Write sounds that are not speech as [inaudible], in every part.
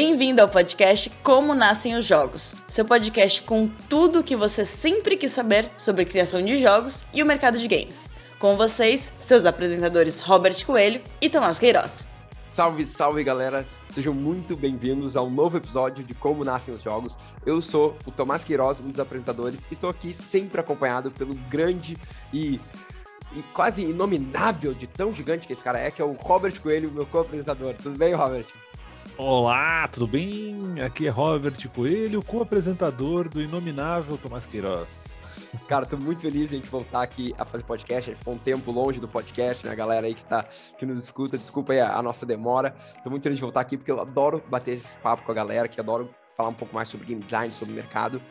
Bem-vindo ao podcast Como Nascem os Jogos, seu podcast com tudo o que você sempre quis saber sobre criação de jogos e o mercado de games. Com vocês, seus apresentadores Robert Coelho e Tomás Queiroz. Salve, salve galera! Sejam muito bem-vindos ao novo episódio de Como Nascem os Jogos. Eu sou o Tomás Queiroz, um dos apresentadores, e estou aqui sempre acompanhado pelo grande e, e quase inominável de tão gigante que esse cara é, que é o Robert Coelho, meu co-apresentador. Tudo bem, Robert? Olá, tudo bem? Aqui é Robert Coelho, co-apresentador do inominável Tomás Queiroz. Cara, tô muito feliz de a gente voltar aqui a fazer podcast. A gente ficou um tempo longe do podcast, né? Galera aí que, tá, que nos escuta, desculpa aí a, a nossa demora. Tô muito feliz de voltar aqui porque eu adoro bater esse papo com a galera, que adoro falar um pouco mais sobre game design, sobre o mercado.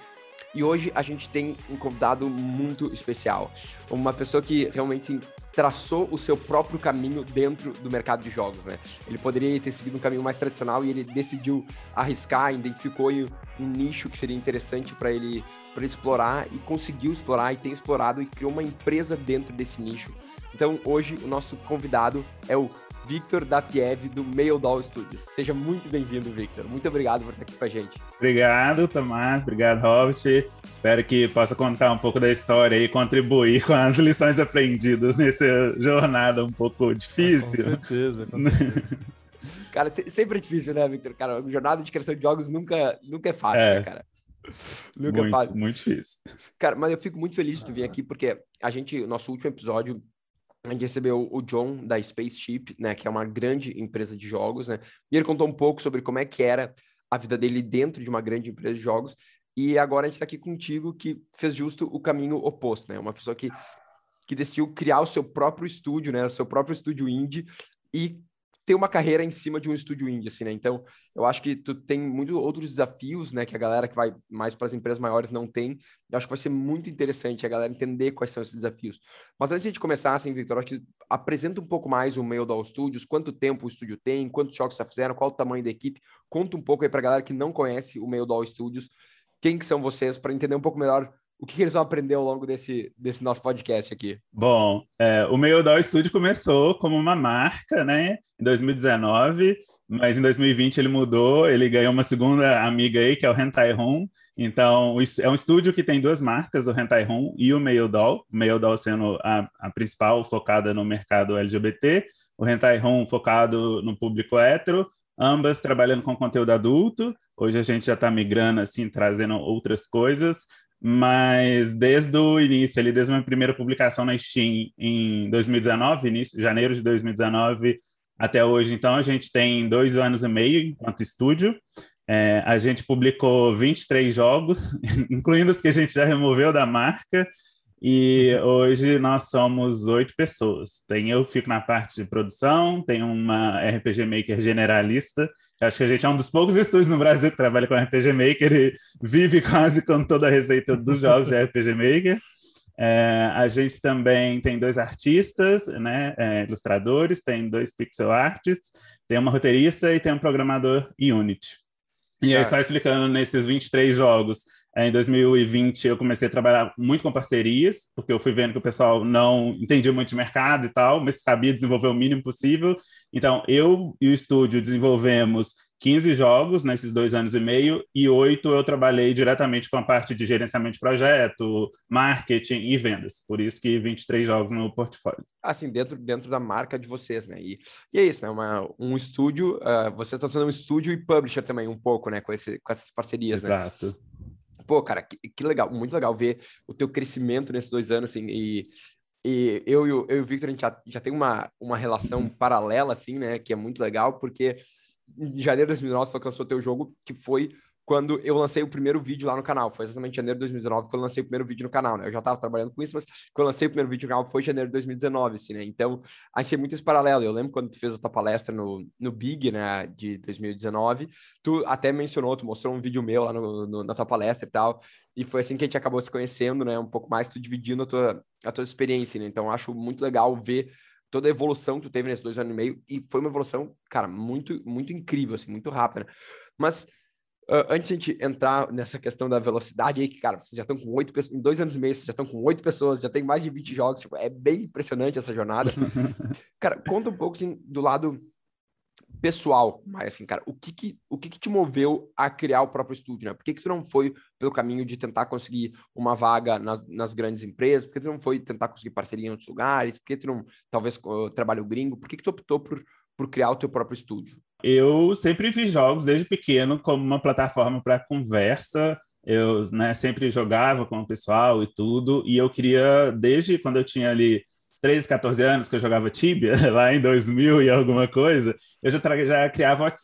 E hoje a gente tem um convidado muito especial. Uma pessoa que realmente assim, traçou o seu próprio caminho dentro do mercado de jogos, né? Ele poderia ter seguido um caminho mais tradicional e ele decidiu arriscar, identificou um nicho que seria interessante para ele, ele explorar e conseguiu explorar e tem explorado e criou uma empresa dentro desse nicho. Então, hoje, o nosso convidado é o Victor Dapiev, do Maildol Studios. Seja muito bem-vindo, Victor. Muito obrigado por estar aqui com a gente. Obrigado, Tomás. Obrigado, Robert. Espero que possa contar um pouco da história e contribuir com as lições aprendidas nessa jornada um pouco difícil. com certeza, com certeza. [laughs] cara, sempre é difícil, né, Victor? Cara, jornada de criação de jogos nunca, nunca é fácil, é. né, cara? Nunca é muito, é fácil. Muito difícil. Cara, mas eu fico muito feliz de tu vir aqui, porque a gente, nosso último episódio, a gente recebeu o John da Spaceship, né, que é uma grande empresa de jogos, né? E ele contou um pouco sobre como é que era a vida dele dentro de uma grande empresa de jogos. E agora a gente está aqui contigo que fez justo o caminho oposto, né? Uma pessoa que que decidiu criar o seu próprio estúdio, né, o seu próprio estúdio indie e ter uma carreira em cima de um estúdio indie, assim, né? Então, eu acho que tu tem muitos outros desafios, né, que a galera que vai mais para as empresas maiores não tem. Eu acho que vai ser muito interessante a galera entender quais são esses desafios. Mas antes de começar, assim, Victor, acho que apresenta um pouco mais o meio do Studios, quanto tempo o estúdio tem, quantos jogos já fizeram, qual o tamanho da equipe. Conta um pouco aí para a galera que não conhece o meio do Studios, quem que são vocês, para entender um pouco melhor o que eles vão aprender ao longo desse, desse nosso podcast aqui? Bom, é, o Meio Studio começou como uma marca, né, em 2019, mas em 2020 ele mudou, ele ganhou uma segunda amiga aí, que é o Hentai Room. Então, é um estúdio que tem duas marcas, o Hentai Room e o Meio-Doll, o Meio-Doll sendo a, a principal, focada no mercado LGBT, o Hentai Room focado no público hétero, ambas trabalhando com conteúdo adulto. Hoje a gente já está migrando, assim, trazendo outras coisas mas desde o início, ali, desde a minha primeira publicação na Steam em 2019, início, janeiro de 2019 até hoje, então a gente tem dois anos e meio enquanto estúdio. É, a gente publicou 23 jogos, [laughs] incluindo os que a gente já removeu da marca, e hoje nós somos oito pessoas. Tem eu fico na parte de produção, tem uma RPG Maker generalista. Acho que a gente é um dos poucos estúdios no Brasil que trabalha com RPG Maker e vive quase com toda a receita dos jogos de RPG Maker. É, a gente também tem dois artistas, né, é, ilustradores, tem dois pixel artists, tem uma roteirista e tem um programador Unity. E aí, só explicando nesses 23 jogos, em 2020 eu comecei a trabalhar muito com parcerias, porque eu fui vendo que o pessoal não entendia muito de mercado e tal, mas sabia desenvolver o mínimo possível. Então, eu e o estúdio desenvolvemos 15 jogos nesses dois anos e meio, e oito eu trabalhei diretamente com a parte de gerenciamento de projeto, marketing e vendas. Por isso que 23 jogos no portfólio. Assim, dentro, dentro da marca de vocês, né? E, e é isso, né? Uma, um estúdio, uh, vocês estão sendo um estúdio e publisher também, um pouco, né? Com, esse, com essas parcerias, Exato. né? Exato pô, cara, que, que, legal, muito legal ver o teu crescimento nesses dois anos, assim, e, e eu, e o, eu e o Victor, a gente já, já tem uma, uma relação paralela, assim, né, que é muito legal, porque em janeiro de 2009 foi que lançou teu jogo, que foi quando eu lancei o primeiro vídeo lá no canal. Foi exatamente em janeiro de 2019 que eu lancei o primeiro vídeo no canal, né? Eu já estava trabalhando com isso, mas quando eu lancei o primeiro vídeo no canal foi em janeiro de 2019, assim, né? Então, a gente tem muito esse paralelo. Eu lembro quando tu fez a tua palestra no, no Big, né, de 2019, tu até mencionou, tu mostrou um vídeo meu lá no, no, na tua palestra e tal, e foi assim que a gente acabou se conhecendo, né? Um pouco mais, tu dividindo a tua, a tua experiência, né? Então, acho muito legal ver toda a evolução que tu teve nesses dois anos e meio, e foi uma evolução, cara, muito, muito incrível, assim, muito rápida. Mas Uh, antes de a gente entrar nessa questão da velocidade aí, que, cara, vocês já estão com oito pessoas, em dois anos e meio, vocês já estão com oito pessoas, já tem mais de 20 jogos, tipo, é bem impressionante essa jornada. [laughs] cara, conta um pouco, assim, do lado pessoal, mas assim, cara, o que que, o que que te moveu a criar o próprio estúdio, né? Por que que tu não foi pelo caminho de tentar conseguir uma vaga na, nas grandes empresas? Por que tu não foi tentar conseguir parceria em outros lugares? Por que tu não, talvez, uh, trabalho gringo? Por que que tu optou por, por criar o teu próprio estúdio? Eu sempre vi jogos desde pequeno como uma plataforma para conversa. Eu né, sempre jogava com o pessoal e tudo, e eu queria, desde quando eu tinha ali 13, 14 anos que eu jogava Tibia, [laughs] lá em 2000 e alguma coisa, eu já, já criava hot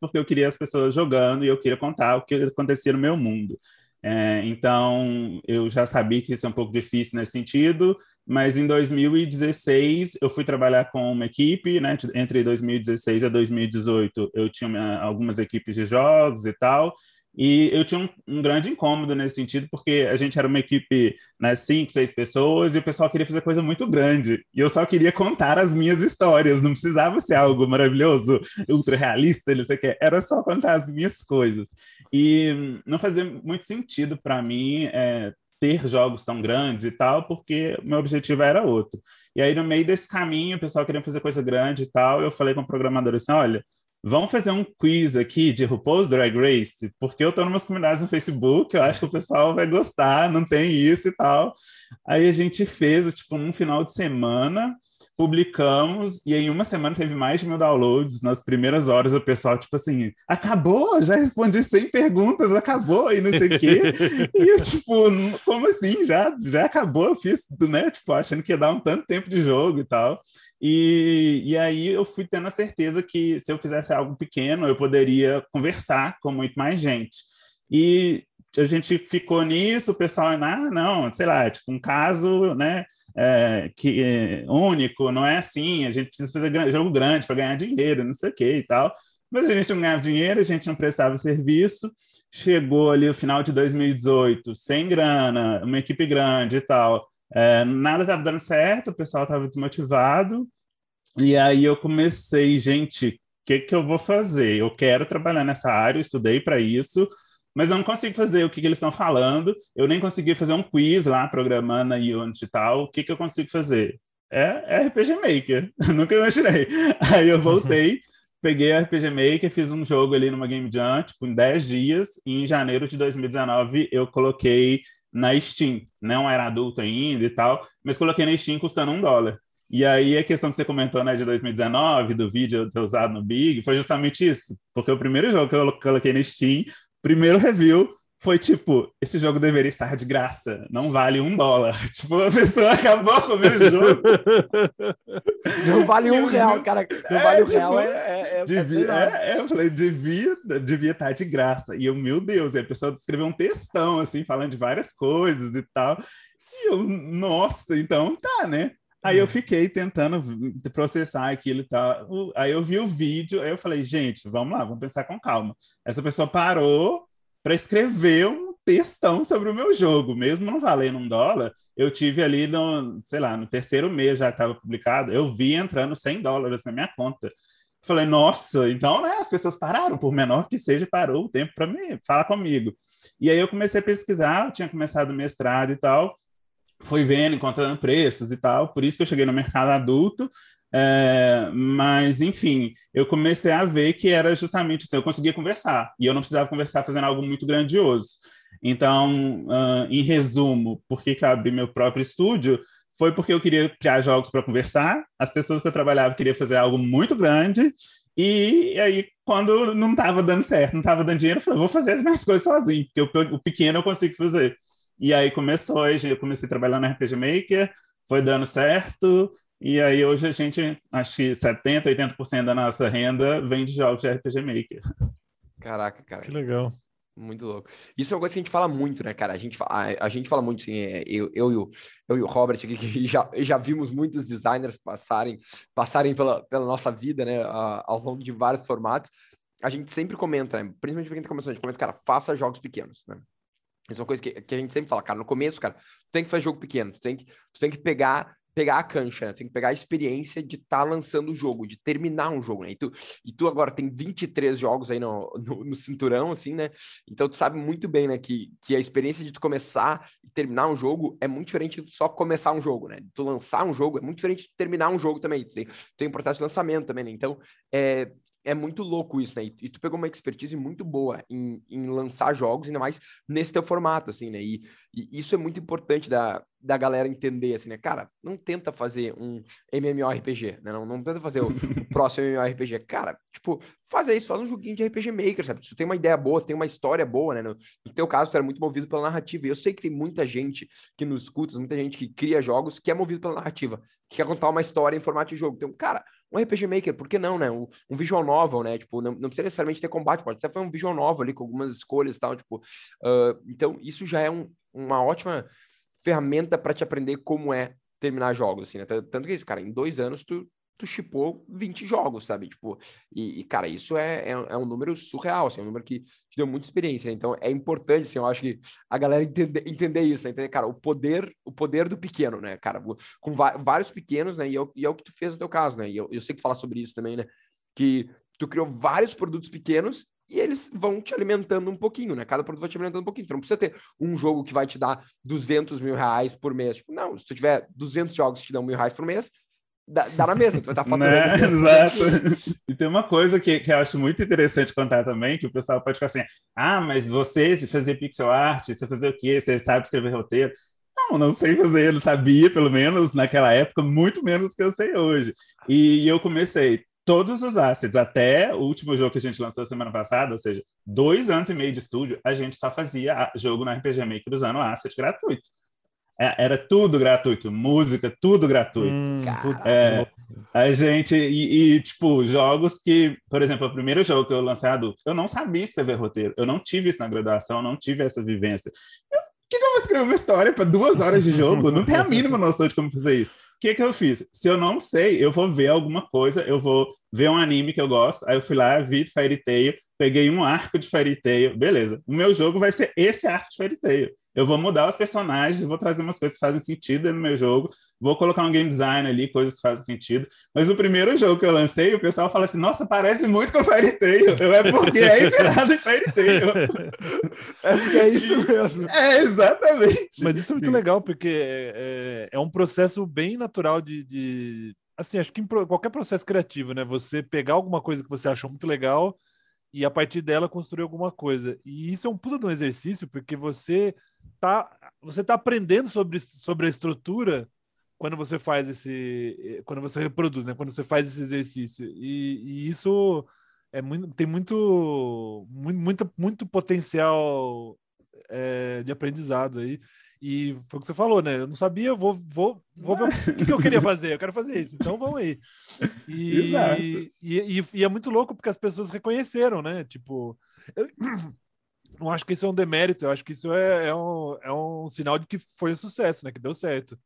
porque eu queria as pessoas jogando e eu queria contar o que acontecia no meu mundo. É, então, eu já sabia que isso é um pouco difícil nesse sentido, mas em 2016 eu fui trabalhar com uma equipe, né? Entre 2016 e 2018 eu tinha algumas equipes de jogos e tal, e eu tinha um, um, grande incômodo nesse sentido, porque a gente era uma equipe, né, cinco, seis pessoas, e o pessoal queria fazer coisa muito grande. E eu só queria contar as minhas histórias, não precisava ser algo maravilhoso, ultra realista, não sei o que, era só contar as minhas coisas. E não fazia muito sentido para mim é, ter jogos tão grandes e tal, porque meu objetivo era outro. E aí, no meio desse caminho, o pessoal queria fazer coisa grande e tal, eu falei com o programador assim: olha Vamos fazer um quiz aqui de RuPaul's Drag Race, porque eu estou em umas comunidades no Facebook, eu acho que o pessoal vai gostar, não tem isso e tal. Aí a gente fez, tipo, num final de semana, publicamos, e em uma semana teve mais de mil downloads. Nas primeiras horas, o pessoal, tipo assim, acabou, já respondi 100 perguntas, acabou, e não sei o quê. [laughs] e eu, tipo, como assim? Já, já acabou? Eu fiz, né? Tipo, achando que ia dar um tanto tempo de jogo e tal. E, e aí eu fui tendo a certeza que se eu fizesse algo pequeno, eu poderia conversar com muito mais gente. E a gente ficou nisso, o pessoal, ah, não, sei lá, tipo, um caso, né, é, que, é, único, não é assim, a gente precisa fazer jogo grande para ganhar dinheiro, não sei o que e tal. Mas a gente não ganhava dinheiro, a gente não prestava serviço. Chegou ali o final de 2018, sem grana, uma equipe grande e tal. É, nada estava dando certo, o pessoal estava desmotivado. E aí eu comecei, gente, o que, que eu vou fazer? Eu quero trabalhar nessa área, eu estudei para isso, mas eu não consigo fazer o que, que eles estão falando. Eu nem consegui fazer um quiz lá, programando a Unity e tal. O que, que eu consigo fazer? É, é RPG Maker. [laughs] Nunca imaginei. Aí eu voltei, peguei a RPG Maker, fiz um jogo ali numa Game Jam, tipo, em 10 dias. E em janeiro de 2019 eu coloquei na Steam. Não era adulto ainda e tal, mas coloquei na Steam custando um dólar. E aí a questão que você comentou, né, de 2019, do vídeo ter usado no Big, foi justamente isso. Porque o primeiro jogo que eu coloquei na Steam, primeiro review, foi tipo, esse jogo deveria estar de graça, não vale um dólar. [laughs] Tipo, a pessoa acabou com o meu jogo. Não vale um real, cara. Não é, vale um tipo, real. É, é, é devia, é, é, eu falei, devia, devia estar de graça. E eu, meu Deus, e a pessoa escreveu um textão, assim, falando de várias coisas e tal. E eu, nossa, então tá, né? Aí eu fiquei tentando processar aquilo e tal. Aí eu vi o vídeo, aí eu falei, gente, vamos lá, vamos pensar com calma. Essa pessoa parou, para escrever um textão sobre o meu jogo, mesmo não valendo um dólar. Eu tive ali, no, sei lá, no terceiro mês já estava publicado, eu vi entrando 100 dólares na minha conta. Falei, nossa, então né, as pessoas pararam, por menor que seja, parou o tempo para me falar comigo. E aí eu comecei a pesquisar, eu tinha começado o mestrado e tal, fui vendo, encontrando preços e tal, por isso que eu cheguei no mercado adulto, é, mas, enfim, eu comecei a ver que era justamente assim, eu conseguia conversar, e eu não precisava conversar fazendo algo muito grandioso. Então, uh, em resumo, por que, que eu abri meu próprio estúdio? Foi porque eu queria criar jogos para conversar, as pessoas que eu trabalhava queriam fazer algo muito grande, e aí, quando não estava dando certo, não estava dando dinheiro, eu falei, vou fazer as minhas coisas sozinho, porque o, o pequeno eu consigo fazer. E aí começou, eu comecei a trabalhar no RPG Maker, foi dando certo, e aí hoje a gente, acho que 70%, 80% da nossa renda vem de jogos de RPG Maker. Caraca, cara. Que legal. Muito louco. Isso é uma coisa que a gente fala muito, né, cara? A gente, a, a gente fala muito, assim, eu, eu, e o, eu e o Robert aqui, que já, já vimos muitos designers passarem, passarem pela, pela nossa vida, né, ao longo de vários formatos. A gente sempre comenta, né, principalmente pra quem tá começando, a gente comenta, cara, faça jogos pequenos, né? Isso é uma coisa que, que a gente sempre fala, cara, no começo, cara, tu tem que fazer jogo pequeno, tu tem que, tu tem que pegar pegar a cancha, né? tem que pegar a experiência de estar tá lançando o jogo, de terminar um jogo, né? E tu, e tu agora tem 23 jogos aí no, no, no, cinturão, assim, né? Então tu sabe muito bem, né, que, que a experiência de tu começar e terminar um jogo é muito diferente de só começar um jogo, né? Tu lançar um jogo é muito diferente de terminar um jogo também. Tu tem, tem um processo de lançamento também, né? Então, é, é muito louco isso, né? E, tu pegou uma expertise muito boa em, em lançar jogos, ainda mais nesse teu formato, assim, né? E, e, isso é muito importante da, da galera entender, assim, né? Cara, não tenta fazer um MMORPG, né? Não, não tenta fazer o, [laughs] o próximo MMORPG. Cara, tipo, faz isso, faz um joguinho de RPG Maker, sabe? Se tu tem uma ideia boa, tem uma história boa, né? No, no teu caso, tu era muito movido pela narrativa. E eu sei que tem muita gente que nos escuta, muita gente que cria jogos que é movido pela narrativa, que quer contar uma história em formato de jogo. Então, cara, um RPG Maker, por que não, né? Um, um visual novel, né? Tipo, não, não precisa necessariamente ter combate, pode até foi um visual novel ali com algumas escolhas e tal, tipo. Uh, então, isso já é um, uma ótima ferramenta para te aprender como é terminar jogos, assim, né? Tanto que isso, cara, em dois anos tu tu chipou 20 jogos, sabe? Tipo, e, e cara, isso é, é, é, um número surreal, assim, é um número que te deu muita experiência. Né? Então, é importante, assim, eu acho que a galera entender, entender isso, né? Entender, cara, o poder, o poder do pequeno, né, cara? Com vários pequenos, né? E é, e é o que tu fez no teu caso, né? E eu, eu sei que falar sobre isso também, né? Que tu criou vários produtos pequenos e eles vão te alimentando um pouquinho, né? Cada produto vai te alimentando um pouquinho. Tu não precisa ter um jogo que vai te dar 200 mil reais por mês. Tipo, não, se tu tiver 200 jogos que te dão mil reais por mês, dá, dá na mesma, tu vai estar faturando. Né? [laughs] Exato. E tem uma coisa que, que eu acho muito interessante contar também, que o pessoal pode ficar assim, ah, mas você fazer pixel art, você fazer o quê? Você sabe escrever roteiro? Não, não sei fazer, eu sabia, pelo menos naquela época, muito menos que eu sei hoje. E eu comecei todos os assets, até o último jogo que a gente lançou semana passada, ou seja, dois anos e meio de estúdio, a gente só fazia jogo na RPG Maker usando asset gratuito. É, era tudo gratuito, música, tudo gratuito. Hum, é, a gente, e, e, tipo, jogos que, por exemplo, o primeiro jogo que eu lancei adulto, eu não sabia escrever roteiro, eu não tive isso na graduação, eu não tive essa vivência. Eu, que, que eu vou escrever uma história para duas horas de jogo? Não tenho a mínima noção de como fazer isso. O que, que eu fiz? Se eu não sei, eu vou ver alguma coisa, eu vou ver um anime que eu gosto, aí eu fui lá, vi Fairy Tail, peguei um arco de Fairy Tail, beleza. O meu jogo vai ser esse arco de Fairy Tail eu vou mudar os personagens, vou trazer umas coisas que fazem sentido no meu jogo, vou colocar um game design ali, coisas que fazem sentido. Mas o primeiro jogo que eu lancei, o pessoal fala assim: nossa, parece muito com Fairy Tail. Eu é porque é [laughs] inspirado em Fairy Tail. é é isso mesmo. É, exatamente. Mas isso é muito legal, porque é, é um processo bem natural de, de. Assim, acho que em qualquer processo criativo, né? Você pegar alguma coisa que você achou muito legal e a partir dela construir alguma coisa. E isso é um puta de um exercício, porque você tá, você tá aprendendo sobre, sobre a estrutura quando você faz esse. quando você reproduz, né? Quando você faz esse exercício. E, e isso é muito, tem muito, muito, muito, potencial é, de aprendizado aí. E foi o que você falou, né? Eu não sabia, vou, vou, vou ver o [laughs] que, que eu queria fazer. Eu quero fazer isso, então vamos aí. E, e, e, e, é muito louco porque as pessoas reconheceram, né? Tipo, eu [clears throat] não acho que isso é um demérito, eu acho que isso é, é, um, é um sinal de que foi um sucesso, né? Que deu certo.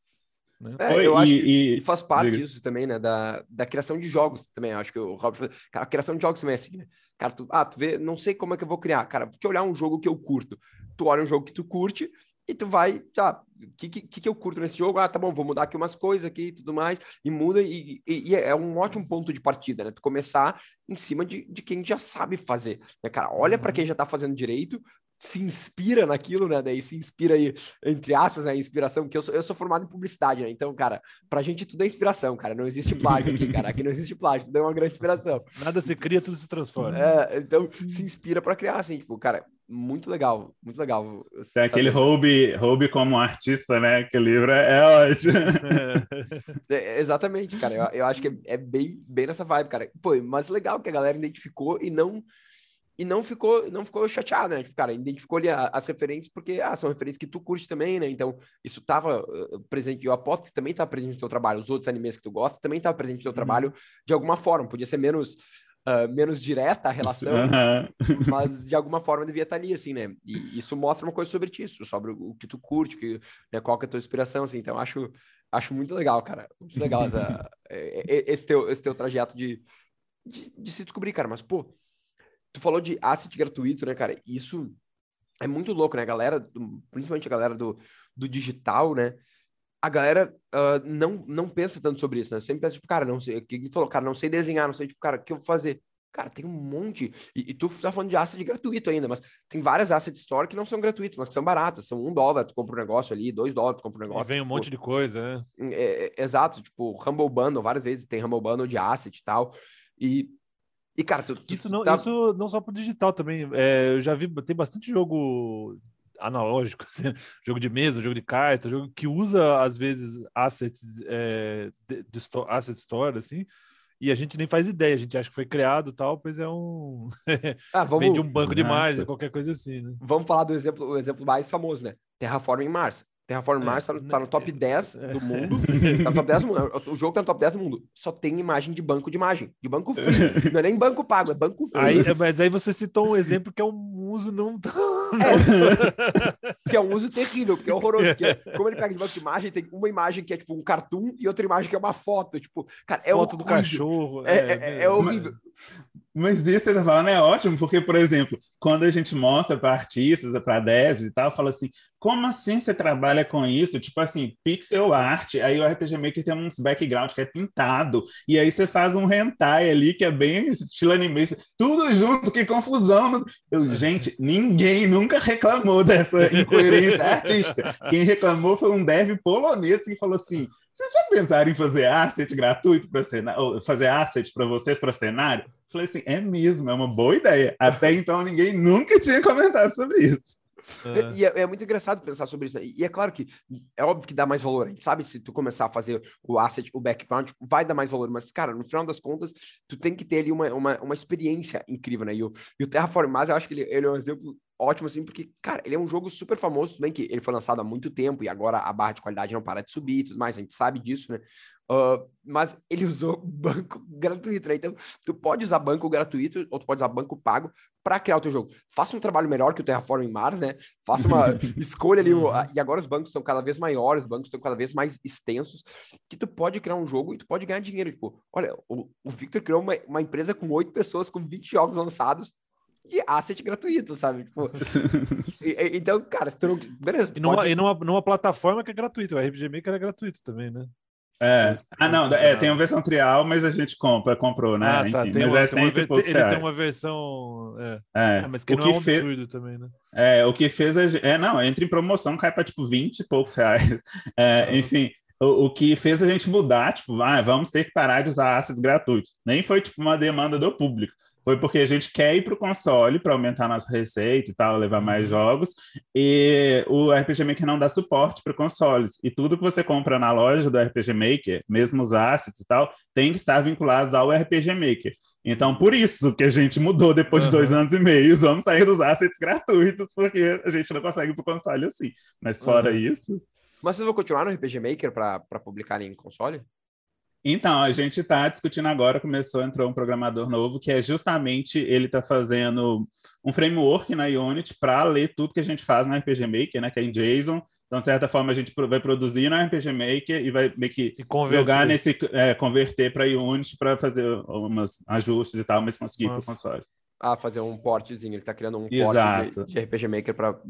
Né? É, eu acho que faz parte Diga. disso também, né? Da, da criação de jogos também. Eu acho que o Robert cara, a criação de jogos também é assim, né? Cara, tu, ah, tu vê, não sei como é que eu vou criar. Cara, vou te olhar um jogo que eu curto. Tu olha um jogo que tu curte, e tu vai, tá, o que, que, que eu curto nesse jogo? Ah, tá bom, vou mudar aqui umas coisas aqui e tudo mais, e muda, e, e, e, é um ótimo ponto de partida, né? Tu começar em cima de, de quem já sabe fazer, né, cara? Olha uhum. para quem já tá fazendo direito, se inspira naquilo, né? Daí se inspira aí, entre aspas, né? Inspiração, que eu sou, eu sou formado em publicidade, né? Então, cara, pra gente tudo é inspiração, cara. Não existe plágio aqui, cara. Aqui não existe plágio, tudo é uma grande inspiração. Nada se cria, tudo se transforma. É, então, se inspira para criar, assim, tipo, cara, muito legal, muito legal. Tem aquele Hobby, Hobby como artista, né? Que livro é, é ótimo. [laughs] É, exatamente, cara. Eu, eu acho que é, é, bem, bem nessa vibe, cara. Pô, mas legal que a galera identificou e não e não ficou não ficou chateado, né? Tipo, cara, identificou ali as referências porque ah, são referências que tu curte também, né? Então, isso tava uh, presente, eu aposto que também tá presente no teu trabalho, os outros animes que tu gosta também tá presente no teu uhum. trabalho de alguma forma, podia ser menos uh, menos direta a relação, uhum. [laughs] mas de alguma forma devia estar ali, assim, né? E isso mostra uma coisa sobre ti, sobre o que tu curte, que, né, qual que é a tua inspiração, assim. Então, acho, acho muito legal, cara. Muito legal essa, [laughs] esse, teu, esse teu trajeto de, de, de se descobrir, cara. Mas, pô, tu falou de asset gratuito, né, cara? Isso é muito louco, né? A galera, principalmente a galera do, do digital, né? A galera uh, não, não pensa tanto sobre isso, né? Sempre pensa, tipo, cara, não sei, o que tu falou, cara, não sei desenhar, não sei, tipo, cara, o que eu vou fazer? Cara, tem um monte. E, e, tu tá falando de asset gratuito ainda, mas tem várias asset store que não são gratuitos, mas que são baratas. São um dólar, tu compra um negócio ali, dois dólares, tu compra um negócio. E vem um tipo, monte de coisa, né? É, é, exato, tipo, Humble Bundle, várias vezes tem Humble Bundle de asset e tal. E E, cara, tu, tu, Isso não, tá- isso não só pro digital também. É, eu já vi, tem bastante jogo analógico, assim, [laughs] jogo de mesa, jogo de carta, jogo que usa, às vezes, assets é, de, de sto- asset store, assim, e a gente nem faz ideia, a gente acha que foi criado e tal, pois é um. [laughs] Ah, Vem vamos, de um banco de margem, qualquer coisa assim, né? vamos falar do exemplo, o exemplo mais famoso, né? Terraform em Mars. Terraform em É, Mars tá, no- tá no top né, 10 é. do mundo. Tá no top 10 do mundo. O jogo tá no top 10 do mundo. Só tem imagem de banco de imagem. De banco free. [laughs] Não é nem banco pago, é banco free. Aí, mas aí você citou um exemplo que é um uso não tão. [laughs] Que é um uso terrível, porque é horroroso. Porque como ele pega de banco de imagem, tem uma imagem que é tipo um cartoon e outra imagem que é uma foto. Tipo, cara, é Foto do horrível. cachorro. É, é, é, é horrível. Mas isso que você tá falando é ótimo, porque, por exemplo, quando a gente mostra para artistas, para devs e tal, fala assim: como assim você trabalha com isso? Tipo assim, pixel art, aí o RPG Maker tem uns background que é pintado, e aí você faz um hentai ali que é bem estilo anime, tudo junto, que confusão. Eu, gente, ninguém nunca reclamou dessa [laughs] incoerência artística. Quem reclamou foi um dev polonês que falou assim: vocês já pensaram em fazer asset gratuito para cenário, fazer asset para vocês para cenário? Falei assim, é mesmo, é uma boa ideia. Até então ninguém nunca tinha comentado sobre isso. É. E é, é muito engraçado pensar sobre isso. Né? E é claro que é óbvio que dá mais valor. A gente sabe se tu começar a fazer o asset, o background, vai dar mais valor. Mas, cara, no final das contas, tu tem que ter ali uma, uma, uma experiência incrível, né? E o, e o Terraform Mars, eu acho que ele, ele é um exemplo ótimo, assim, porque, cara, ele é um jogo super famoso, tudo bem que ele foi lançado há muito tempo e agora a barra de qualidade não para de subir e tudo mais, a gente sabe disso, né? Uh, mas ele [laughs] usou banco gratuito, né? Então, tu pode usar banco gratuito ou tu pode usar banco pago para criar o teu jogo. Faça um trabalho melhor que o Terraform em Mars, né? Faça uma [laughs] escolha ali. a- E agora os bancos são cada vez maiores, os bancos estão cada vez mais extensos, que tu pode criar um jogo e tu pode ganhar dinheiro. Tipo, olha, o, o Victor criou uma, uma empresa com oito pessoas, com 20 jogos lançados de asset gratuito, sabe? Tipo, e- e- então, cara, se tu não, beleza. E numa, pode- e numa, numa plataforma que é gratuita. O RPG Maker é gratuito também, né? É. Ah, não, é, tem uma versão trial, mas a gente compra, comprou, né? ah, tá. Enfim, Tem mas uma, é sempre ele tem uma versão. É, É. é, mas que o não é um fe- absurdo também, né? É, o que fez a gente. É, não, entra em promoção, cai para tipo 20 e poucos reais. [laughs] É, enfim, o, o que fez a gente mudar, tipo, ah, vamos ter que parar de usar assets gratuitos. Nem foi tipo uma demanda do público. Foi porque a gente quer ir para o console para aumentar nossa receita e tal, levar mais jogos. E o RPG Maker não dá suporte para consoles. E tudo que você compra na loja do RPG Maker, mesmo os assets e tal, tem que estar vinculados ao RPG Maker. Então, por isso que a gente mudou depois de dois Aham. anos e meio, vamos sair dos assets gratuitos, porque a gente não consegue ir pro console assim. Mas fora Aham. isso. Mas vocês vão continuar no RPG Maker para publicar em console? Então, a gente está discutindo agora, começou, entrou um programador novo, que é justamente ele está fazendo um framework na Unity para ler tudo que a gente faz no RPG Maker, né? Que é em JSON. Então, de certa forma, a gente vai produzir no RPG Maker e vai meio que jogar nesse, é, converter para Unity para fazer uns ajustes e tal, mas conseguir ir para o console. Ah, fazer um portzinho, ele tá criando um Exato. port de, de RPG Maker para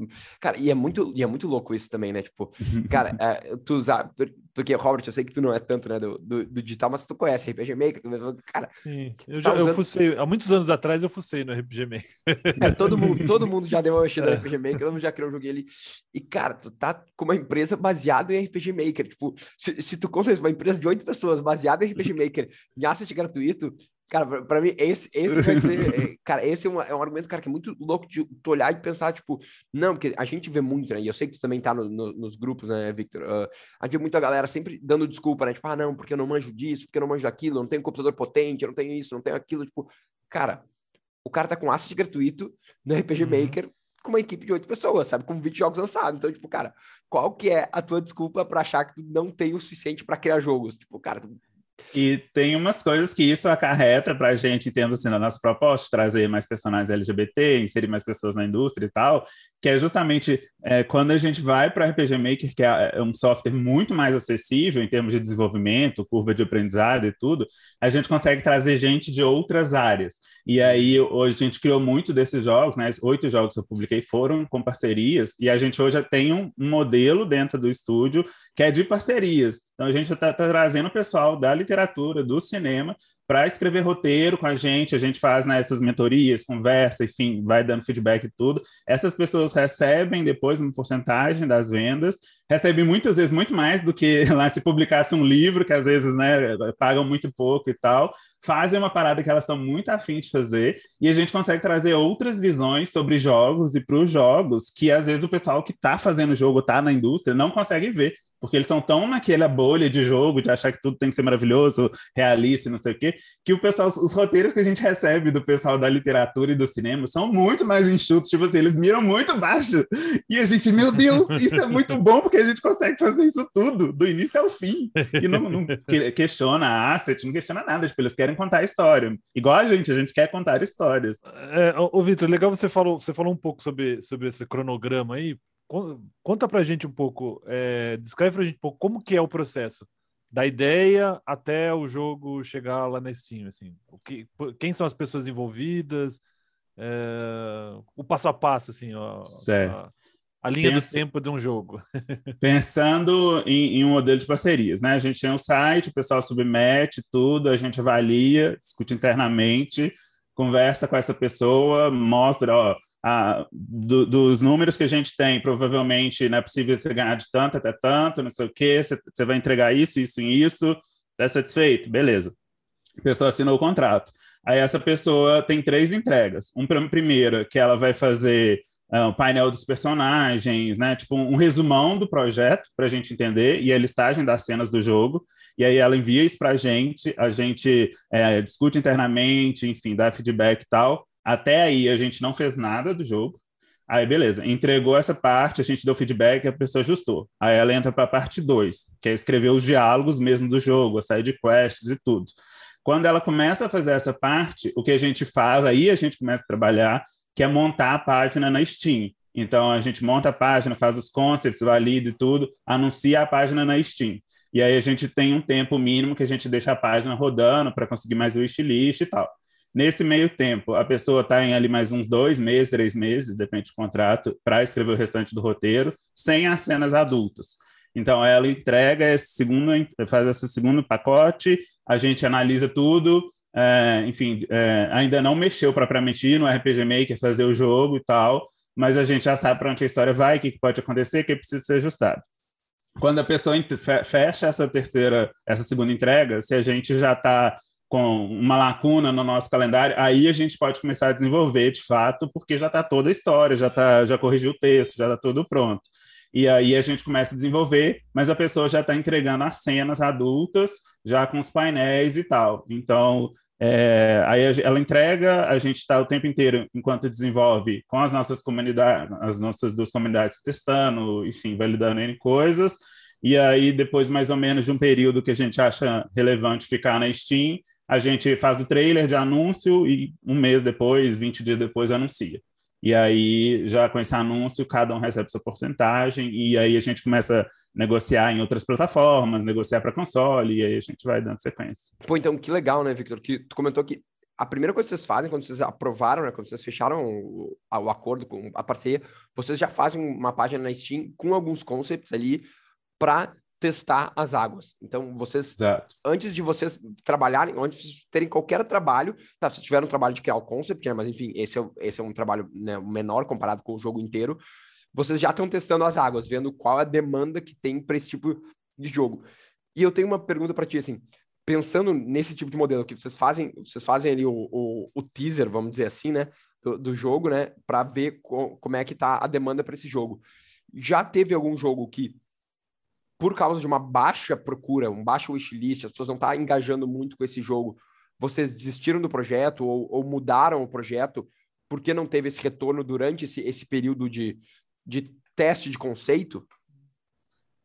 Cara, e é muito e é muito louco isso também, né? Tipo, cara, é, tu usar porque Robert, eu sei que tu não é tanto, né, do, do, do digital, mas tu conhece RPG Maker, tu, cara, Sim, eu, Você já, tá eu usando- fucei, há muitos anos atrás eu fucei no RPG Maker. é, todo mundo, todo mundo já deu uma mexida no RPG Maker, todo mundo já criou um joguinho ali. E cara, tu tá com uma empresa baseada em RPG Maker, tipo, se, se tu conta isso, uma empresa de oito pessoas baseada em RPG [laughs] Maker, em asset gratuito, Cara, pra, mim, esse, esse vai ser. [laughs] é, cara, esse é um, é um argumento, cara, que é muito louco de tu olhar e pensar, tipo, não, porque a gente vê muito, né? E eu sei que tu também tá no- no- nos grupos, né, Victor? ah, a gente vê muita galera sempre dando desculpa, né? Tipo, ah, não, porque eu não manjo disso, porque eu não manjo daquilo, eu não tenho computador potente, eu não tenho isso, eu não tenho aquilo. Tipo, cara, o cara tá com asset gratuito no RPG Uhum. Maker com uma equipe de oito pessoas, sabe? Com 20 jogos lançados. Então, tipo, cara, qual que é a tua desculpa pra achar que tu não tem o suficiente pra criar jogos? Tipo, cara, tu E tem umas coisas que isso acarreta para a gente, tendo assim, na nossa proposta, trazer mais personagens LGBT, inserir mais pessoas na indústria e tal, que é justamente é, quando a gente vai para RPG Maker, que é é um software muito mais acessível em termos de desenvolvimento, curva de aprendizado e tudo, a gente consegue trazer gente de outras áreas. E aí, hoje a gente criou muito desses jogos, né? Oito jogos que eu publiquei foram com parcerias, e a gente hoje tem um, um modelo dentro do estúdio que é de parcerias. Então, a gente está trazendo o pessoal da literatura, do cinema, para escrever roteiro com a gente, a gente faz né, essas mentorias, conversa, enfim, vai dando feedback e tudo. Essas pessoas recebem depois uma porcentagem das vendas, recebem muitas vezes muito mais do que [laughs] lá se publicasse um livro, que às vezes né, pagam muito pouco e tal, fazem uma parada que elas estão muito afim de fazer, e a gente consegue trazer outras visões sobre jogos e para os jogos que às vezes o pessoal que está fazendo jogo, está na indústria, não consegue ver porque eles são tão naquela bolha de jogo, de achar que tudo tem que ser maravilhoso, realista, não sei o quê, que o pessoal, os roteiros que a gente recebe do pessoal da literatura e do cinema são muito mais enxutos, tipo assim, eles miram muito baixo. E a gente, meu Deus, isso é muito bom, porque a gente consegue fazer isso tudo, do início ao fim. E não, não questiona asset, não questiona nada, tipo, eles querem contar a história. Igual a gente, a gente quer contar histórias. É, ô, Vitor, legal você falou, você falou um pouco sobre, sobre esse cronograma aí, Conta pra gente um pouco, é, descreve pra gente um pouco como que é o processo da ideia até o jogo chegar lá na Steam, assim, o que, quem são as pessoas envolvidas, é, o passo a passo, assim, ó, a, a, linha Pensa, do tempo de um jogo. [laughs] pensando em, em, um modelo de parcerias, né? A gente tem um site, o pessoal submete tudo, a gente avalia, discute internamente, conversa com essa pessoa, mostra, ó, ah, do, dos números que a gente tem, provavelmente não é possível você ganhar de tanto até tanto, não sei o quê, você, vai entregar isso, isso e isso, está satisfeito? Beleza. A pessoa assinou o contrato. Aí essa pessoa tem três entregas. Um primeiro, que ela vai fazer uh, o painel dos personagens, né? Tipo um, um resumão do projeto para a gente entender e a listagem das cenas do jogo. E aí ela envia isso para a gente, a gente é, discute internamente, enfim, dá feedback e tal. Até aí a gente não fez nada do jogo. Aí, beleza, entregou essa parte, a gente deu feedback, a pessoa ajustou. Aí ela entra para a parte 2, que é escrever os diálogos mesmo do jogo, a side quests e tudo. Quando ela começa a fazer essa parte, o que a gente faz, aí a gente começa a trabalhar, que é montar a página na Steam. Então, a gente monta a página, faz os concepts, valida e tudo, anuncia a página na Steam. E aí a gente tem um tempo mínimo que a gente deixa a página rodando para conseguir mais o wishlist e tal. Nesse meio tempo, a pessoa está em ali mais uns dois meses, três meses, depende do contrato, para escrever o restante do roteiro, sem as cenas adultas. Então, ela entrega esse segundo, faz esse segundo pacote, a gente analisa tudo, é, enfim, é, ainda não mexeu propriamente no RPG Maker, fazer o jogo e tal, mas a gente já sabe para onde a história vai, o que, que pode acontecer, o que precisa ser ajustado. Quando a pessoa fecha essa terceira, essa segunda entrega, se a gente já está com uma lacuna no nosso calendário, aí a gente pode começar a desenvolver de fato, porque já está toda a história, já, tá, já corrigiu o texto, já está tudo pronto. E aí a gente começa a desenvolver, mas a pessoa já está entregando as cenas adultas, já com os painéis e tal. Então, é, aí ela entrega, a gente está o tempo inteiro, enquanto desenvolve, com as nossas comunidades, as nossas duas comunidades testando, enfim, validando N coisas, e aí depois mais ou menos de um período que a gente acha relevante ficar na Steam, a gente faz o trailer de anúncio e um mês depois, 20 dias depois, anuncia. E aí, já com esse anúncio, cada um recebe sua porcentagem, e aí a gente começa a negociar em outras plataformas, negociar para console, e aí a gente vai dando sequência. Pô, então que legal, né, Victor? Que tu comentou que a primeira coisa que vocês fazem, quando vocês aprovaram, né, quando vocês fecharam o, o acordo com a parceria, vocês já fazem uma página na Steam com alguns concepts ali para testar as águas. Então, vocês, Exato. antes de vocês trabalharem, antes de terem qualquer trabalho, tá, se tiver um trabalho de criar o concept, né, mas enfim, esse é, esse é um trabalho né, menor comparado com o jogo inteiro, vocês já estão testando as águas, vendo qual é a demanda que tem para esse tipo de jogo. E eu tenho uma pergunta para ti, assim, pensando nesse tipo de modelo que vocês fazem, vocês fazem ali o, o, o teaser, vamos dizer assim, né, do, do jogo, né, para ver co como é que tá a demanda para esse jogo. Já teve algum jogo que por causa de uma baixa procura, um baixo wishlist, as pessoas não estão tá engajando muito com esse jogo, vocês desistiram do projeto ou, ou, mudaram o projeto porque não teve esse retorno durante esse, esse período de, de teste de conceito?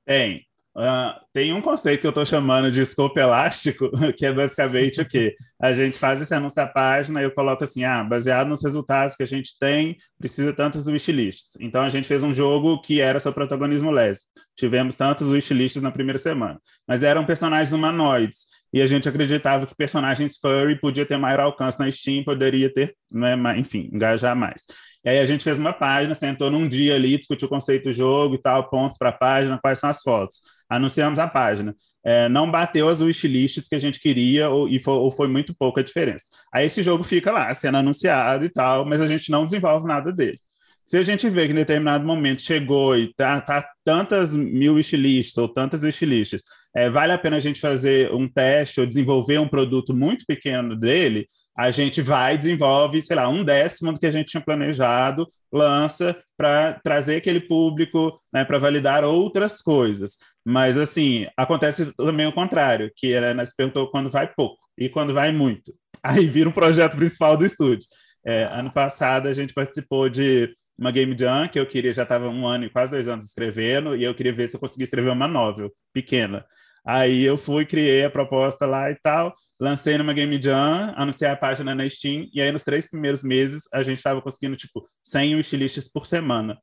Tem. Uh, tem um conceito que eu estou chamando de escopo elástico, [laughs] que é basicamente o quê? A gente faz esse anúncio da página e eu coloco assim, ah, baseado nos resultados que a gente tem, precisa tantos wishlists. Então, a gente fez um jogo que era seu protagonismo lésbico. Tivemos tantos wishlists na primeira semana. Mas eram personagens humanoides. E a gente acreditava que personagens furry podia ter maior alcance na Steam, poderia ter, né, enfim, engajar mais. E aí a gente fez uma página, sentou num dia ali, discutiu o conceito do jogo e tal, pontos para a página, quais são as fotos. Anunciamos a página. É, não bateu as wishlists que a gente queria, ou, e foi, ou foi muito pouca diferença. Aí esse jogo fica lá, sendo anunciado e tal, mas a gente não desenvolve nada dele. Se a gente vê que em determinado momento chegou e tá, tá tantas mil wishlists ou tantas wishlists, é, vale a pena a gente fazer um teste ou desenvolver um produto muito pequeno dele, a gente vai desenvolve, sei lá, um décimo do que a gente tinha planejado, lança para trazer aquele público, né, para validar outras coisas. Mas, assim, acontece também o contrário, que era, né, se perguntou quando vai pouco e quando vai muito. [laughs] Aí vira o um projeto principal do estúdio. É, ano passado a gente participou de uma Game Jam, que eu queria, já estava um ano e quase dois anos escrevendo, e eu queria ver se eu conseguia escrever uma novel pequena. Aí eu fui, criei a proposta lá e tal, lancei numa Game Jam, anunciei a página na Steam, e aí nos três primeiros meses a gente estava conseguindo, tipo, 100 wishlists por semana.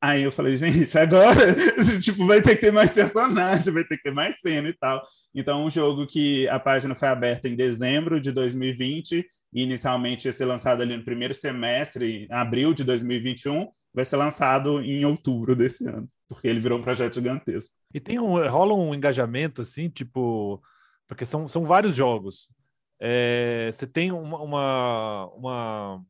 Aí eu falei, gente, [laughs] agora, [laughs] tipo, vai ter que ter mais personagem, vai ter que ter mais cena e tal. Então, um jogo que a página foi aberta em dezembro de 2020, e inicialmente ia ser lançado ali no primeiro semestre, em abril de 2021, vai ser lançado em outubro desse ano, porque ele virou um projeto gigantesco. E tem um, rola um engajamento assim, tipo, porque são, são vários jogos. É, você tem uma, uma, uma,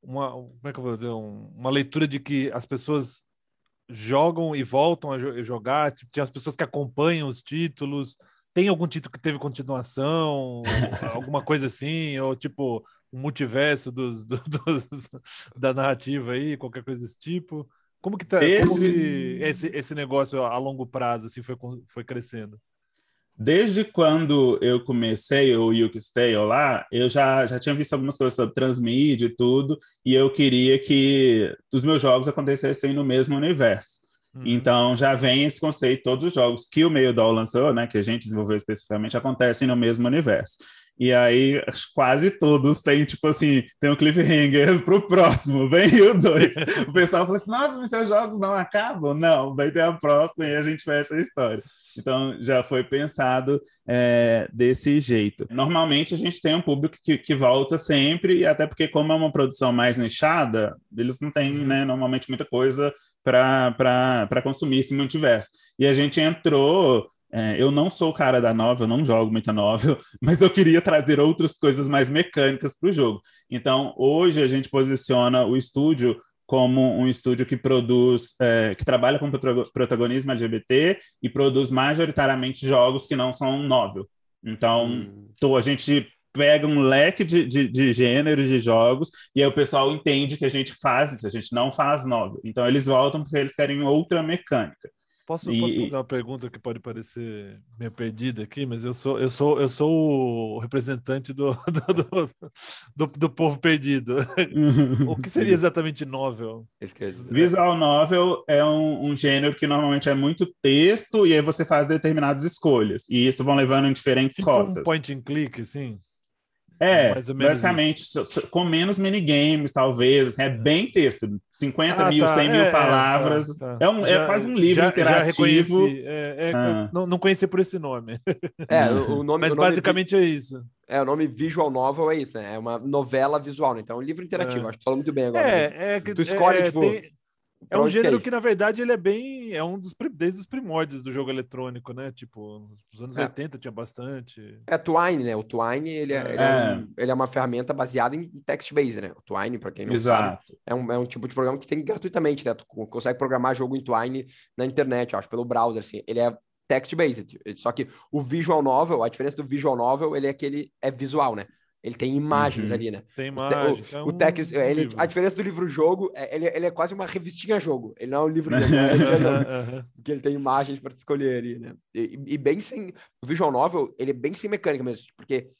uma, como é que eu vou dizer, um, uma leitura de que as pessoas jogam e voltam a jogar, tipo, tem as pessoas que acompanham os títulos, tem algum título que teve continuação, [laughs] alguma coisa assim, ou tipo um multiverso dos, dos, [laughs] dos, da narrativa aí, qualquer coisa desse tipo? Como que tá, esse... como que esse, esse negócio a longo prazo assim foi, foi crescendo? Desde quando eu comecei o Yuki Stay lá, eu já, já tinha visto algumas coisas sobre transmídia e tudo, e eu queria que os meus jogos acontecessem no mesmo universo. Uhum. Então já vem esse conceito, todos os jogos que o Meio Doll lançou, né, que a gente desenvolveu especificamente, acontecem no mesmo universo. E aí, quase todos têm, tipo assim, tem um cliffhanger [laughs] pro próximo, vem o dois. o pessoal fala assim: nossa, mas seus jogos não acabam? Não, vai ter a próxima e a gente fecha a história. Então, já foi pensado é, desse jeito. Normalmente, a gente tem um público que, que volta sempre, e até porque, como é uma produção mais nichada, eles não têm, né, normalmente, muita coisa para consumir esse multiverso. E a gente entrou. É, eu não sou o cara da novel, eu não jogo muita novel, [laughs] mas eu queria trazer outras coisas mais mecânicas para o jogo. Então, hoje a gente posiciona o estúdio como um estúdio que produz, é, que trabalha com protagonismo LGBT e produz majoritariamente jogos que não são novel. Então, hum. tô, a gente pega um leque de, de, de gêneros de jogos e aí o pessoal entende que a gente faz isso, a gente não faz novel. Então, eles voltam porque eles querem outra mecânica. Posso, e... posso fazer uma pergunta que pode parecer meio perdida aqui, mas eu sou, eu sou, eu sou o representante do, [laughs] do, do, do povo perdido. [laughs] o que seria exatamente novel? Visual novel é um, um, gênero que normalmente é muito texto e aí você faz determinadas escolhas. E isso vão levando em diferentes tipo rotas. Um point and click, assim? É, basicamente, isso. com menos minigames, talvez. Assim, é bem texto. 50 ah, mil, tá. 100 é, mil é, palavras. Tá, tá. É, um, é já, é quase um livro já, interativo. Já é, é, ah. não, não conheci por esse nome. É, o, nome. Mas o nome basicamente é isso. É, o nome visual novel é isso, né? É uma novela visual, né? Então é um livro interativo. Acho que falou muito bem agora. É, né? é que. Tu escolhe, tipo. Tem é um gênero que, que, na verdade, ele é bem. É um dos desde os primórdios do jogo eletrônico, né? Tipo, nos anos é. 80 tinha bastante. É Twine, né? O Twine ele é, é. Ele, é um, ele é, uma ferramenta baseada em text-based, né? O Twine, para quem não Exato. sabe, é um, é um tipo de programa que tem gratuitamente, né? Tu consegue programar jogo em Twine na internet, acho, pelo browser, assim. Ele é text-based. Só que o visual novel, a diferença do visual novel, ele é que ele é visual, né? Ele tem imagens uhum. ali, né? Tem imagem. O, o, o text, ele, a diferença do livro-jogo, é, ele, ele é quase uma revistinha-jogo. Ele não é um livro jogo, [laughs] é porque ele tem imagens para escolher ali, né? E, e, bem sem... O visual novel, ele é bem sem mecânica mesmo, porque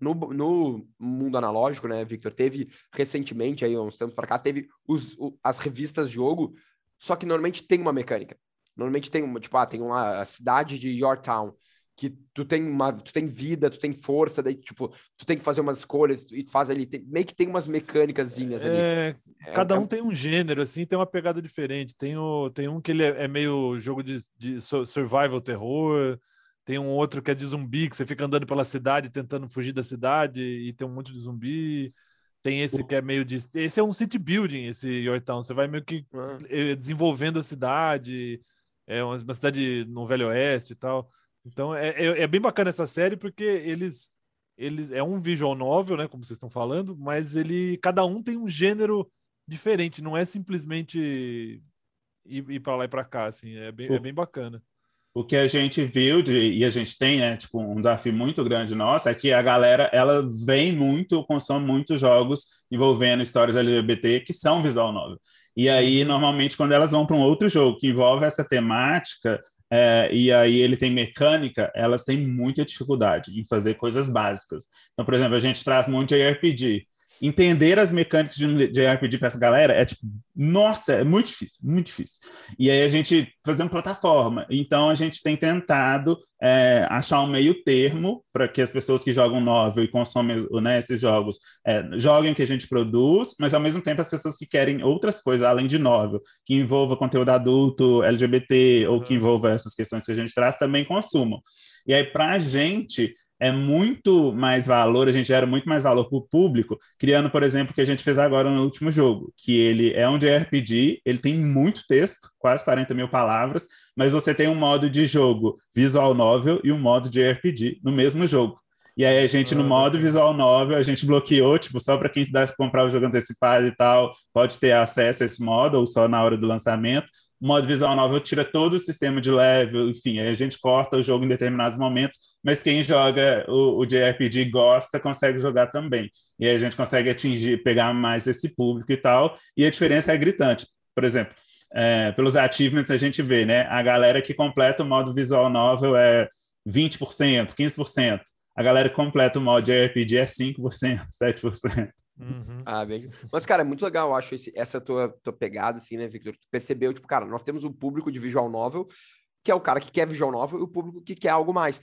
no, no mundo analógico, né, Victor, teve recentemente, aí uns tempos para cá, teve os, o, as revistas jogo, só que normalmente tem uma mecânica. Normalmente tem uma, tipo, ah, tem uma cidade de Yorktown que tu tem uma, tu tem vida, tu tem força, daí tipo, tu tem que fazer umas escolhas e faz ali, tem, meio que tem umas mecânicas ali. É, é, cada é, um tem um gênero assim, tem uma pegada diferente. Tem o, tem um que ele é, é meio jogo de, de survival terror, tem um outro que é de zumbi, que você fica andando pela cidade tentando fugir da cidade e tem um monte de zumbi. Tem esse que é meio de. Esse é um city building, esse Yorktown. Você vai meio que Ah. eh, desenvolvendo a cidade. É uma cidade no Velho Oeste e tal. Então é, é, é bem bacana essa série porque eles. Eles, é um visual novel, né, como vocês estão falando, mas ele cada um tem um gênero diferente, não é simplesmente ir, ir para lá e para cá, assim, é bem, é bem bacana. O que a gente viu de, e a gente tem, né, tipo, um desafio muito grande nosso é que a galera ela vem muito, consome muitos jogos envolvendo histórias LGBT que são visual novel. E aí, normalmente, quando elas vão para um outro jogo que envolve essa temática, é, e aí ele tem mecânica, elas têm muita dificuldade em fazer coisas básicas. Então, por exemplo, a gente traz muito JRPG. Entender as mecânicas de JRPG para essa galera é tipo, nossa, é muito difícil, muito difícil. E aí a gente fazendo plataforma. Então a gente tem tentado é, achar um meio termo para que as pessoas que jogam novel e consomem né, esses jogos é, joguem o que a gente produz, mas ao mesmo tempo as pessoas que querem outras coisas além de novel, que envolva conteúdo adulto, LGBT ou que envolva essas questões que a gente traz, também consumam. E aí, para a gente, é muito mais valor, a gente gera muito mais valor para o público, criando, por exemplo, o que a gente fez agora no último jogo, que ele é um JRPG, ele tem muito texto, quase 40 mil palavras, mas você tem um modo de jogo visual novel e um modo de RPG no mesmo jogo. E aí a gente, no Ah, modo visual novel, a gente bloqueou, tipo, só para quem dá comprar o jogo antecipado e tal, pode ter acesso a esse modo, ou só na hora do lançamento. Modo visual novel tira todo o sistema de level, enfim, a gente corta o jogo em determinados momentos, mas quem joga o, o JRPG gosta, consegue jogar também. E aí a gente consegue atingir, pegar mais esse público e tal, e a diferença é gritante. Por exemplo, é, pelos achievements a gente vê, né? A galera que completa o modo visual novel é 20%, 15%. A galera que completa o modo JRPG é 5%, 7%. Uhum. Ah, bem. Mas, cara, é muito legal, eu acho, esse- essa tua, tua pegada, assim, né, Victor? Tu percebeu, tipo, cara, nós temos um público de visual novel, que é o cara que quer visual novel, e o público que quer algo mais.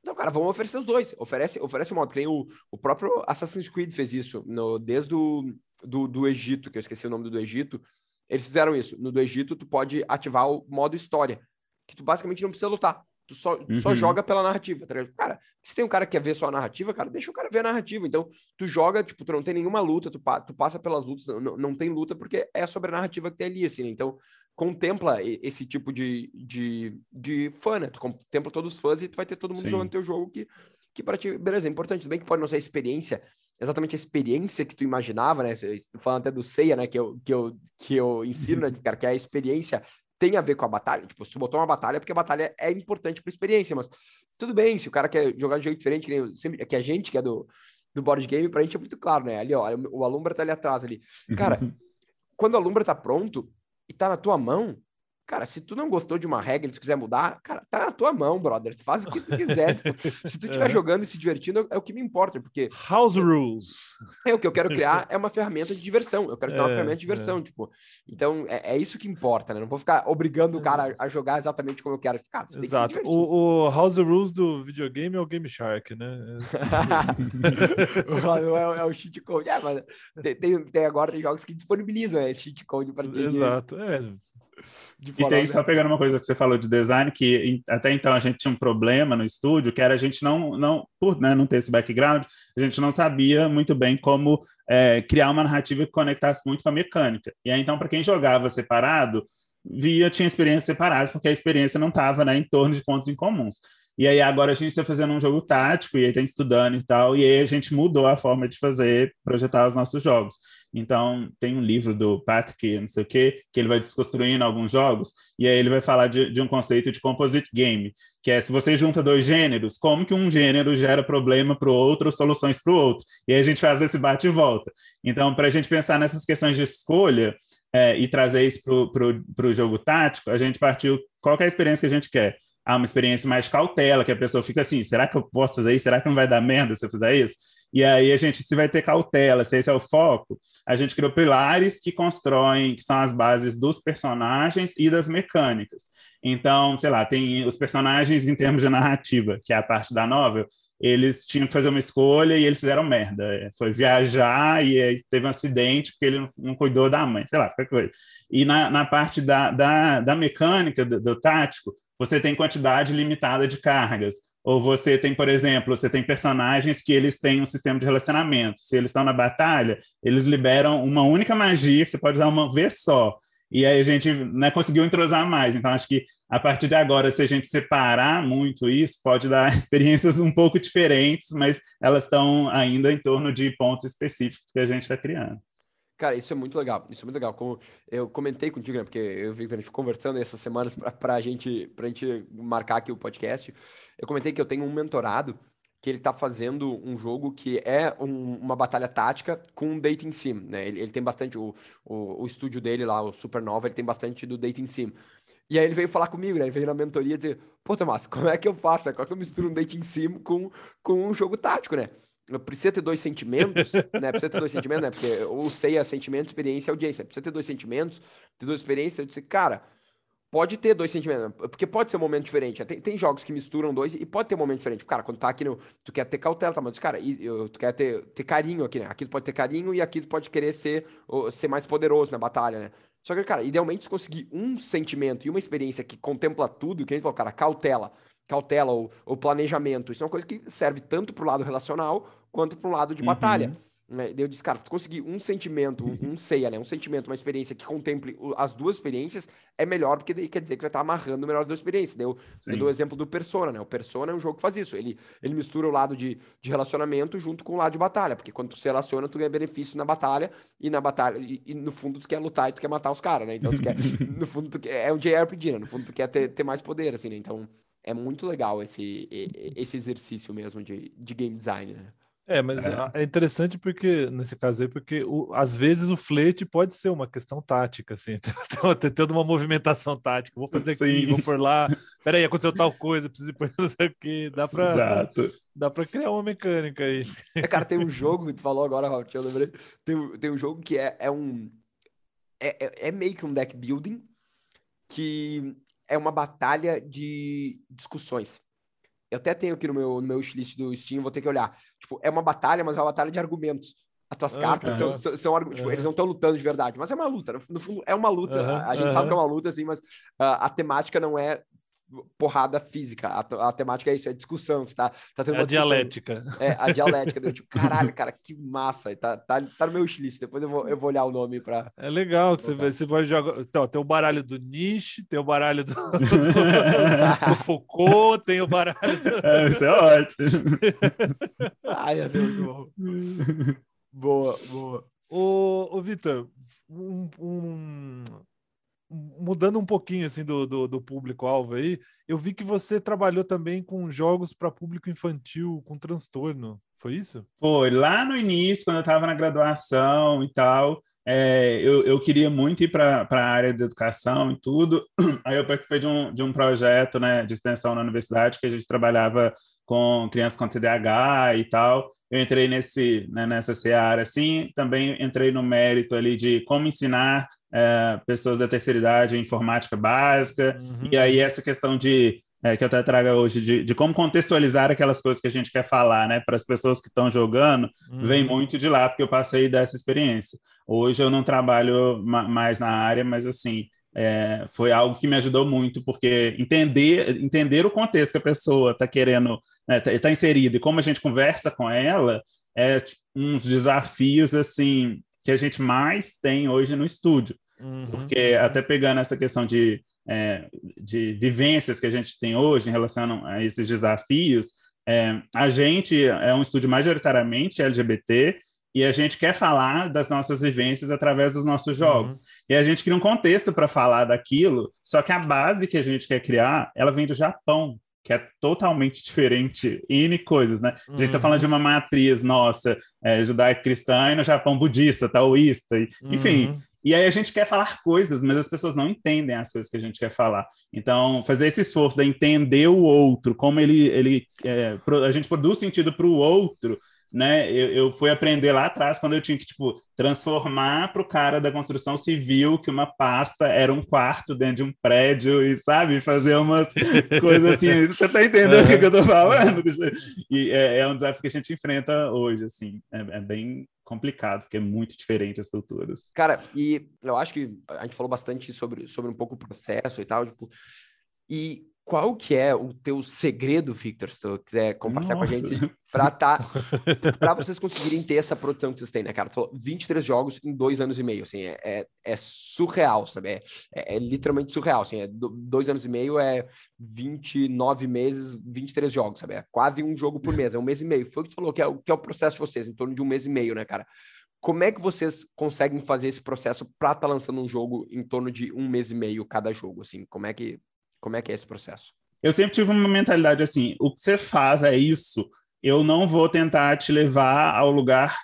Então, cara, vamos oferecer os dois. Oferece, oferece o modo. Que o, o próprio Assassin's Creed fez isso, no, desde o do, do Egito, que eu esqueci o nome do Egito. Eles fizeram isso. No do Egito, tu pode ativar o modo história, que tu basicamente não precisa lutar. Tu só, tu só Uhum. joga pela narrativa, tá ligado? Cara, se tem um cara que quer ver só a narrativa, cara, deixa o cara ver a narrativa. Então, tu joga, tipo, tu não tem nenhuma luta, tu, pa- tu passa pelas lutas, não, não tem luta porque é sobre a narrativa que tem ali, assim, né? Então, contempla esse tipo de, de, de fã, né? Tu contempla todos os fãs e tu vai ter todo mundo Sim. jogando teu jogo que, que para ti, beleza, é importante. Tudo bem que pode não ser a experiência, exatamente a experiência que tu imaginava, né? Falando até do Ceia, né? Que eu, que eu, que eu ensino, né? [laughs] Cara, que a experiência tem a ver com a batalha. Tipo, se tu botou uma batalha, é porque a batalha é importante pra experiência, mas tudo bem, se o cara quer jogar de jeito diferente, que, eu sempre, que a gente que é do, do board game, pra gente é muito claro, né? Ali, ó, o Alumbra tá ali atrás ali. Cara, quando o Alumbra tá pronto e tá na tua mão, cara, se tu não gostou de uma regra e tu quiser mudar, cara, tá na tua mão, brother. Tu faz o que tu quiser. [laughs] Tipo, se tu estiver É. jogando e se divertindo, é o que me importa, porque House Rules. é o que eu quero criar [laughs] é uma ferramenta de diversão. Eu quero criar uma É, ferramenta de diversão, tipo. Então, é, é isso que importa, né? Não vou ficar obrigando o cara a, a jogar exatamente como eu quero. Cara, você tem que se Exato. divertir. O, o House Rules do videogame é o Game Shark, né? é, [laughs] é o cheat code. É, mas tem, tem, agora tem jogos que disponibilizam é, cheat code para Exato. É. E tem, só pegando uma coisa que você falou de design, que até então a gente tinha um problema no estúdio, que era a gente não, não por né, não ter esse background, a gente não sabia muito bem como é, criar uma narrativa que conectasse muito com a mecânica. E aí, então, para quem jogava separado, via, tinha experiências separadas, porque a experiência não estava né, em torno de pontos em comuns. E aí agora a gente está fazendo um jogo tático, e aí tem estudando e tal, e aí a gente mudou a forma de fazer, projetar os nossos jogos. Então, tem um livro do Patrick, não sei o quê, que ele vai desconstruindo alguns jogos, e aí ele vai falar de, de um conceito de composite game, que é se você junta dois gêneros, como que um gênero gera problema para o outro, soluções para o outro. E aí a gente faz esse bate e volta. Então, para a gente pensar nessas questões de escolha é, e trazer isso para o jogo tático, a gente partiu qual é a experiência que a gente quer. Ah, uma experiência mais de cautela, que a pessoa fica assim, será que eu posso fazer isso? Será que não vai dar merda se eu fizer isso? E aí a gente, se vai ter cautela, se esse é o foco, a gente criou pilares que constroem, que são as bases dos personagens e das mecânicas. Então, sei lá, tem os personagens em termos de narrativa, que é a parte da novel, eles tinham que fazer uma escolha e eles fizeram merda. É, Foi viajar e teve um acidente porque ele não, não cuidou da mãe, sei lá, qualquer coisa. E na, na parte da, da, da mecânica, do, do tático, você tem quantidade limitada de cargas. Ou você tem, por exemplo, você tem personagens que eles têm um sistema de relacionamento. Se eles estão na batalha, eles liberam uma única magia que você pode usar uma vez só. E aí a gente né, conseguiu entrosar mais. Então, acho que a partir de agora, se a gente separar muito isso, pode dar [laughs] experiências um pouco diferentes, mas elas estão ainda em torno de pontos específicos que a gente está criando. Cara, isso é muito legal. Isso é muito legal. Como eu comentei contigo, né? Porque eu vi que a gente conversando essas semanas para a gente, gente marcar aqui o podcast. Eu comentei que eu tenho um mentorado que ele está fazendo um jogo que é um, uma batalha tática com um dating sim, né? Ele, ele tem bastante, o, o, o, estúdio dele lá, o Supernova, ele tem bastante do dating sim. E aí ele veio falar comigo, né? Ele veio na mentoria dizer, pô, Tomás, como é que eu faço? Como é que eu misturo um dating sim com, com um jogo tático, né? Precisa ter dois sentimentos, né? Precisa ter dois sentimentos, né? Porque o SEI é sentimento, experiência e audiência. Precisa ter dois sentimentos, ter duas experiências. Eu disse, cara, pode ter dois sentimentos, porque pode ser um momento diferente. Tem, tem jogos que misturam dois e pode ter um momento diferente. Cara, quando tá aqui no. Tu quer ter cautela, tá? Mas, cara, e, eu, tu quer ter, ter carinho aqui, né? Aqui tu pode ter carinho e aqui tu pode querer ser, ser mais poderoso na batalha, né? Só que, cara, idealmente se conseguir um sentimento e uma experiência que contempla tudo, que a gente falou, cara, cautela cautela ou, ou, planejamento. Isso é uma coisa que serve tanto para o lado relacional quanto para o lado de uhum. batalha. Né? Eu disse, cara, se tu conseguir um sentimento, um, um ceia, né? Um sentimento, uma experiência que contemple as duas experiências, é melhor, porque daí quer dizer que você tá amarrando melhor as duas experiências. Deu, eu dou o exemplo do Persona, né? O Persona é um jogo que faz isso. Ele, ele mistura o lado de, de relacionamento junto com o lado de batalha, porque quando tu se relaciona, tu ganha benefício na batalha, e na batalha, e, e no fundo tu quer lutar e tu quer matar os caras, né? Então tu quer, [laughs] no fundo tu quer, é um JRPG, né? No fundo tu quer ter, ter mais poder, assim, né? Então é muito legal esse, esse exercício mesmo de, de game design, né? É, mas é. é interessante porque, nesse caso aí, porque o, às vezes o flete pode ser uma questão tática, assim, [laughs] tem toda uma movimentação tática, vou fazer aqui, Sim. vou por lá, peraí, aconteceu tal coisa, preciso ir por [laughs] não sei o que, dá pra, Exato. dá pra criar uma mecânica aí. É, cara, tem um jogo, tu falou agora, Raul, eu lembrei, tem, tem um jogo que é, é um, é, é, é meio que um deck building, que é uma batalha de discussões. Eu até tenho aqui no meu, no meu wishlist do Steam, vou ter que olhar. Tipo, é uma batalha, mas é uma batalha de argumentos. As tuas cartas são, são, são uhum. tipo, eles não estão lutando de verdade, mas é uma luta. No, fundo, é uma luta. a, a gente sabe que é uma luta, assim, mas uh, a temática não é porrada física. A, a, temática é isso, é discussão. Tá, tá tendo é a dialética. É, a dialética. Deu, [laughs] tipo, caralho, cara, que massa. Tá, tá, tá no meu wishlist. Depois eu vou, eu vou olhar o nome para. É legal que você, você pode jogar. Então, tem o baralho do Nietzsche, tem o baralho do, [laughs] do, do [laughs] Foucault, tem o baralho. Do... É, isso é ótimo. Ai, ia ser muito bom. Boa, boa. Ô, ô Vitor, um, um mudando um pouquinho assim do, do, do público-alvo aí, eu vi que você trabalhou também com jogos para público infantil com transtorno. Foi isso? Foi. Lá no início, quando eu estava na graduação e tal, é, eu, eu queria muito ir para a área de educação e tudo. [clears throat] Aí eu participei de um, de um projeto né, de extensão na universidade que a gente trabalhava com crianças com TDAH e tal. Eu entrei nesse, né, nessa seara, assim. Também entrei no mérito ali de como ensinar é, pessoas da terceira idade em informática básica, uhum. e aí essa questão de é, que eu até trago hoje, de, de, como contextualizar aquelas coisas que a gente quer falar, né, para as pessoas que estão jogando, uhum. vem muito de lá, porque eu passei dessa experiência. Hoje eu não trabalho ma mais na área, mas assim, é, foi algo que me ajudou muito, porque entender, entender o contexto que a pessoa está querendo, está né, tá inserida e como a gente conversa com ela, é tipo, uns desafios, assim, que a gente mais tem hoje no estúdio. Uhum. Porque até pegando essa questão de, é, de vivências que a gente tem hoje em relação a esses desafios, é, a gente é um estúdio majoritariamente LGBT e a gente quer falar das nossas vivências através dos nossos jogos. Uhum. E a gente cria um contexto para falar daquilo, só que a base que a gente quer criar, ela vem do Japão que é totalmente [laughs] diferente em coisas, né? A gente está falando de uma matriz nossa, é, judaico-cristã, e no Japão budista, taoísta, e, uhum. enfim. E aí a gente quer falar coisas, mas as pessoas não entendem as coisas que a gente quer falar. Então, fazer esse esforço de entender o outro, como ele, ele é, a gente produz sentido para o outro, né? Eu, eu, fui aprender lá atrás quando eu tinha que tipo transformar para o cara da construção civil que uma pasta era um quarto dentro de um prédio e sabe fazer umas [laughs] coisas assim. Você está entendendo o que, que, eu estou falando? E é, é, um desafio que a gente enfrenta hoje, assim. É, é bem complicado porque é muito diferente as culturas. Cara, e eu acho que a gente falou bastante sobre sobre um pouco o processo e tal, tipo, e qual que é o teu segredo, Victor, se tu quiser compartilhar Nossa. com a gente, para tá, [laughs] para vocês conseguirem ter essa produção que vocês têm, né, cara? Tu falou 23 jogos em dois anos e meio, assim, é, é, é surreal, sabe? É, é, é, literalmente surreal, assim, é dois anos e meio é 29 meses, 23 jogos, sabe? É quase um jogo por mês, é um mês e meio. Foi o que tu falou, que é, o, que é o processo de vocês, em torno de um mês e meio, né, cara? Como é que vocês conseguem fazer esse processo para estar tá lançando um jogo em torno de um mês e meio cada jogo, assim? Como é que como é que é esse processo? Eu sempre tive uma mentalidade assim: o que você faz é isso. Eu não vou tentar te levar ao lugar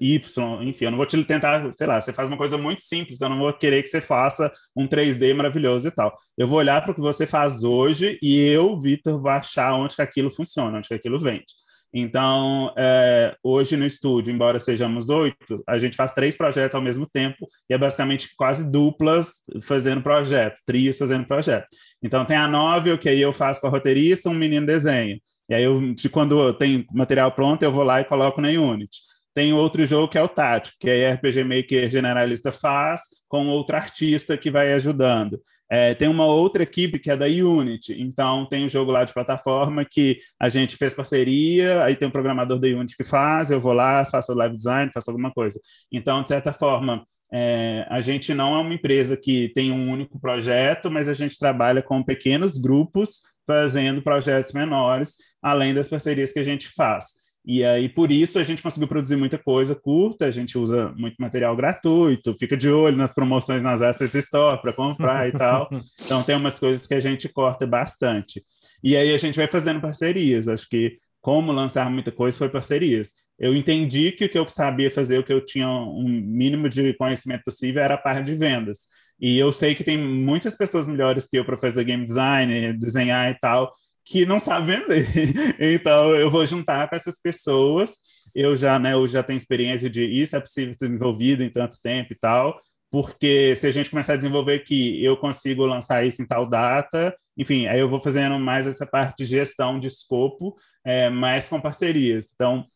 Y, enfim, eu não vou te tentar, sei lá, você faz uma coisa muito simples, eu não vou querer que você faça um 3D maravilhoso e tal. Eu vou olhar para o que você faz hoje e eu, Vitor, vou achar onde que aquilo funciona, onde que aquilo vende. Então, é, hoje no estúdio, embora sejamos oito, a gente faz três projetos ao mesmo tempo e é basicamente quase duplas fazendo projeto, trios fazendo projeto. Então, tem a novel, que aí eu faço com a roteirista, um menino desenho. E aí, eu, quando tem material pronto, eu vou lá e coloco na Unity. Tem outro jogo que é o Tático, que aí RPG Maker generalista faz com outro artista que vai ajudando. É, tem uma outra equipe que é da Unity, então tem um jogo lá de plataforma que a gente fez parceria, aí tem um programador da Unity que faz, eu vou lá, faço live design, faço alguma coisa. Então, de certa forma, é, a gente não é uma empresa que tem um único projeto, mas a gente trabalha com pequenos grupos fazendo projetos menores, além das parcerias que a gente faz. E aí, por isso, a gente conseguiu produzir muita coisa curta, a gente usa muito material gratuito, fica de olho nas promoções nas Asset Store para comprar e tal. [laughs] Então, tem umas coisas que a gente corta bastante. E aí, a gente vai fazendo parcerias. Acho que como lançar muita coisa foi parcerias. Eu entendi que o que eu sabia fazer, o que eu tinha um mínimo de conhecimento possível, era a parte de vendas. E eu sei que tem muitas pessoas melhores que eu para fazer game design, desenhar e tal, que não sabe vender. [laughs] Então, eu vou juntar com essas pessoas. Eu já, né, eu já tenho experiência de isso é possível ser desenvolvido em tanto tempo e tal, porque se a gente começar a desenvolver aqui, eu consigo lançar isso em tal data. Enfim, aí eu vou fazendo mais essa parte de gestão de escopo, é, mais com parcerias. Então,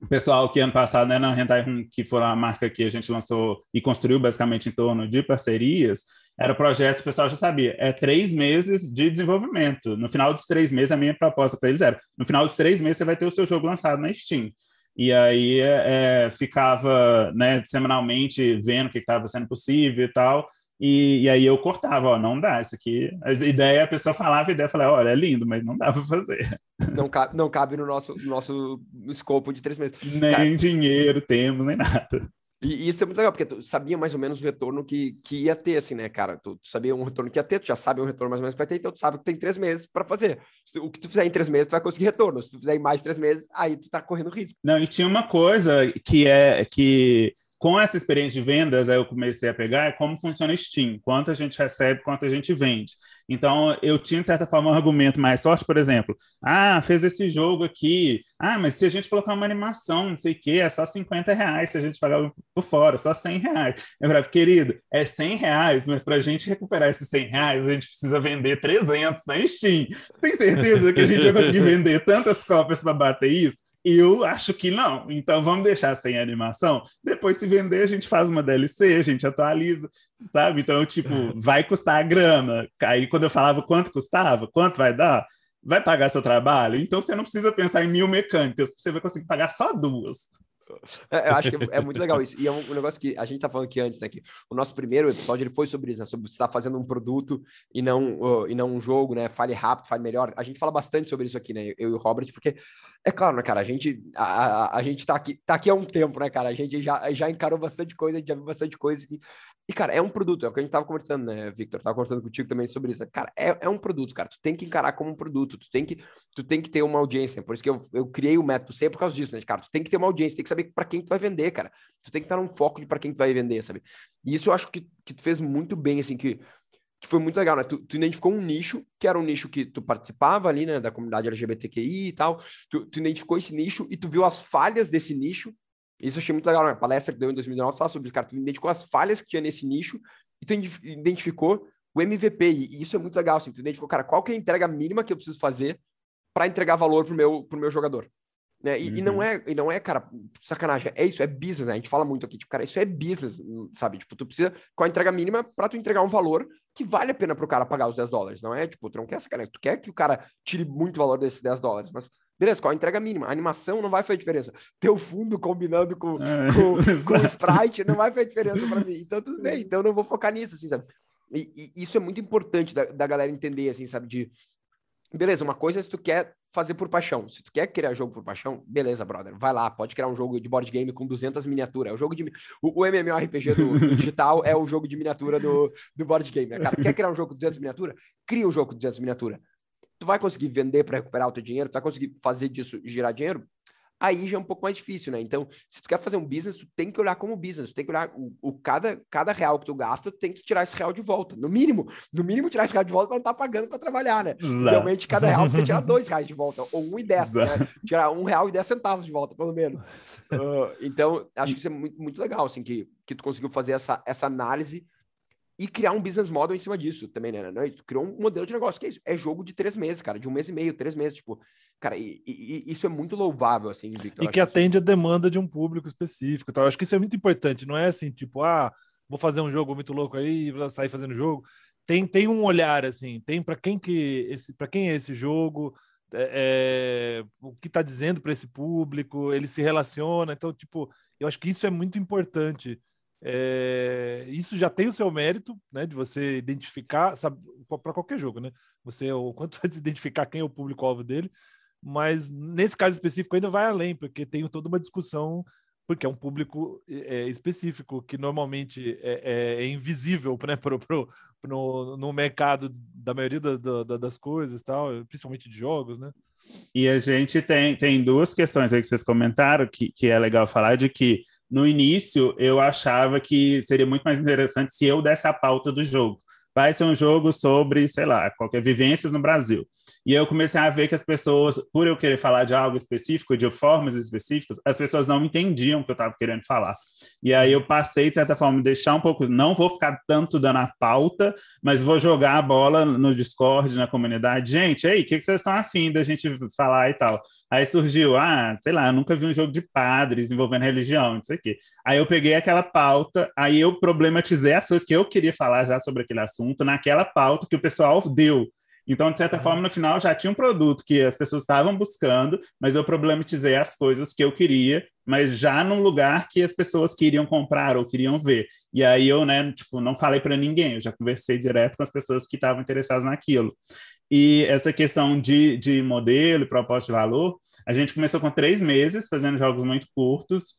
o pessoal que ano passado, né, na Hentai Room, que foi a marca que a gente lançou e construiu basicamente em torno de parcerias, era o projeto, o pessoal já sabia, é três meses de desenvolvimento. No final dos três meses, a minha proposta para eles era, no final dos três meses você vai ter o seu jogo lançado na Steam. E aí é, ficava né, semanalmente vendo o que estava sendo possível e tal, e, e, aí eu cortava, ó, não dá, isso aqui. A ideia, a pessoa falava a ideia, eu falava, olha, é lindo, mas não dá para fazer. Não cabe, não cabe no nosso, no nosso escopo de três meses. Nem Cara, dinheiro temos, nem nada. E, isso é muito legal, porque tu sabia mais ou menos o retorno que, que ia ter, assim, né, cara? Tu, tu sabia um retorno que ia ter, tu já sabe um retorno mais ou menos que vai ter, então tu sabe que tem três meses para fazer. O que tu fizer em três meses, tu vai conseguir retorno. Se tu fizer em mais três meses, aí tu tá correndo risco. Não, e tinha uma coisa que é que com essa experiência de vendas, aí eu comecei a pegar é como funciona Steam, quanto a gente recebe, quanto a gente vende. Então, eu tinha, de certa forma, um argumento mais forte, por exemplo, ah, fez esse jogo aqui, ah, mas se a gente colocar uma animação, não sei o quê, é só 50 reais se a gente pagar por fora, só 100 reais. Eu falei, querido, é 100 reais, mas para a gente recuperar esses 100 reais, a gente precisa vender 300 na Steam. Você tem certeza que a gente vai conseguir [laughs] vender tantas cópias para bater isso? Eu acho que não. Então vamos deixar sem animação. Depois, se vender, a gente faz uma DLC, a gente atualiza, sabe? Então, tipo, [laughs] vai custar a grana. Aí quando eu falava quanto custava, quanto vai dar, vai pagar seu trabalho. Então você não precisa pensar em mil mecânicas, você vai conseguir pagar só duas. É, eu acho que é, é, muito legal isso. E é um, negócio que a gente tá falando aqui antes, né? Que o nosso primeiro episódio ele foi sobre isso, né? Sobre você estar tá fazendo um produto e não, uh, e não um jogo, né? Fale rápido, fale melhor. A gente fala bastante sobre isso aqui, né? Eu e o Robert, porque é claro, né, cara? A gente, a, a, a gente tá aqui, tá aqui há um tempo, né, cara? A gente já, já encarou bastante coisa, a gente já viu bastante coisa. E, e, cara, é um produto, é o que a gente tava conversando, né, Victor? Tava conversando contigo também sobre isso. Cara, é, é um produto, cara. Tu tem que encarar como um produto, tu tem que, tu tem que ter uma audiência. Por isso que eu, eu criei o método sempre por causa disso, né, cara? Tu tem que ter uma audiência, tem que saber para quem tu vai vender cara. Tu tem que estar num foco de para quem tu vai vender, sabe? E isso eu acho que, que tu fez muito bem, assim, que, que foi muito legal, né? Tu, tu, identificou um nicho, que era um nicho que tu participava ali, né, da comunidade LGBTQI e tal. Tu, tu identificou esse nicho e tu viu as falhas desse nicho. Isso eu achei muito legal, né? A palestra que deu em 2019 fala sobre, cara, tu identificou as falhas que tinha nesse nicho e tu identificou o MVP. E isso é muito legal, assim. Tu identificou, cara, qual que é a entrega mínima que eu preciso fazer para entregar valor pro meu, pro meu jogador. Né? E, uhum. e, não uhum. é, e não é, cara, sacanagem, é isso, é business, né? A gente fala muito aqui, tipo, cara, isso é business, sabe? Tipo, tu precisa, com a entrega mínima, para tu entregar um valor que vale a pena pro cara pagar os 10 dólares, não é? Tipo, tu não quer sacanagem, tu quer que o cara tire muito valor desses 10 dólares, mas beleza, qual a entrega mínima? A animação não vai fazer diferença. Teu fundo combinando com, é. com, [laughs] com o sprite não vai fazer diferença para mim. Então, tudo bem, então eu não vou focar nisso, assim, sabe? E, e isso é muito importante da, da galera entender, assim, sabe? De Beleza, uma coisa é se tu quer fazer por paixão. Se tu quer criar jogo por paixão, beleza, brother. Vai lá, pode criar um jogo de board game com 200 miniaturas. É o jogo de o, o MMORPG do, do, digital é o jogo de miniatura do, do board game. Né, cara, quer criar um jogo com 200 miniaturas? Cria um jogo com 200 miniaturas. Tu vai conseguir vender para recuperar o teu dinheiro, tu vai conseguir fazer disso girar dinheiro? Aí já é um pouco mais difícil, né? Então, se tu quer fazer um business, tu tem que olhar como business, tu tem que olhar o, o cada, cada real que tu gasta, tu tem que tirar esse real de volta. No mínimo, no mínimo tirar esse real de volta para não estar tá pagando para trabalhar, né? Realmente, cada real tu tem que tirar [laughs] dois reais de volta, ou um e dez, né? Tirar um real e dez centavos de volta, pelo menos. Uh, então, acho que isso é muito, muito legal, assim, que, que tu conseguiu fazer essa, essa análise e criar um business model em cima disso também, né? Não, criou um modelo de negócio que é isso. É jogo de três meses, cara, de um mês e meio, três meses, tipo, cara, e, e, isso é muito louvável, assim, Victor. E que atende a demanda de um público específico, tá? Eu acho que isso é muito importante. Não é assim, tipo, ah, vou fazer um jogo muito louco aí, vou sair fazendo jogo. Tem, tem um olhar assim, tem para quem que esse, para quem é esse jogo, é, é, o que está dizendo para esse público, ele se relaciona. Então, tipo, eu acho que isso é muito importante é, isso já tem o seu mérito, né, de você identificar, para qualquer jogo, né? Você o [laughs] quanto antes identificar quem é o público-alvo dele, mas nesse caso específico ainda vai além, porque tem toda uma discussão, porque é um público é, específico que normalmente é, é, é invisível, né, [laughs] pro, pro, no, no mercado da maioria da, da, das coisas, tal, principalmente de jogos, né? E a gente tem, tem duas questões aí que vocês comentaram que, que é legal falar de que no início eu achava que seria muito mais interessante se eu desse a pauta do jogo. Vai ser um jogo sobre, sei lá, qualquer vivências no Brasil. E eu comecei a ver que as pessoas, por eu querer falar de algo específico, de formas específicas, as pessoas não entendiam o que eu estava querendo falar. E aí eu passei, de certa forma, deixar um pouco, não vou ficar tanto dando a pauta, mas vou jogar a bola no Discord, na comunidade. Gente, aí, o que, que vocês estão afim da gente falar e tal? Aí surgiu, ah, sei lá, nunca vi um jogo de padres envolvendo religião, não sei o quê. Aí eu peguei aquela pauta, aí eu problematizei as coisas que eu queria falar já sobre aquele assunto naquela pauta que o pessoal deu. Então, de certa uhum. forma, no final já tinha um produto que as pessoas estavam buscando, mas eu problematizei as coisas que eu queria, mas já num lugar que as pessoas queriam comprar ou queriam ver. E aí eu, né, tipo, não falei para ninguém, eu já conversei direto com as pessoas que estavam interessadas naquilo. E essa questão de, de modelo e proposta de valor, a gente começou com três meses, fazendo jogos muito curtos.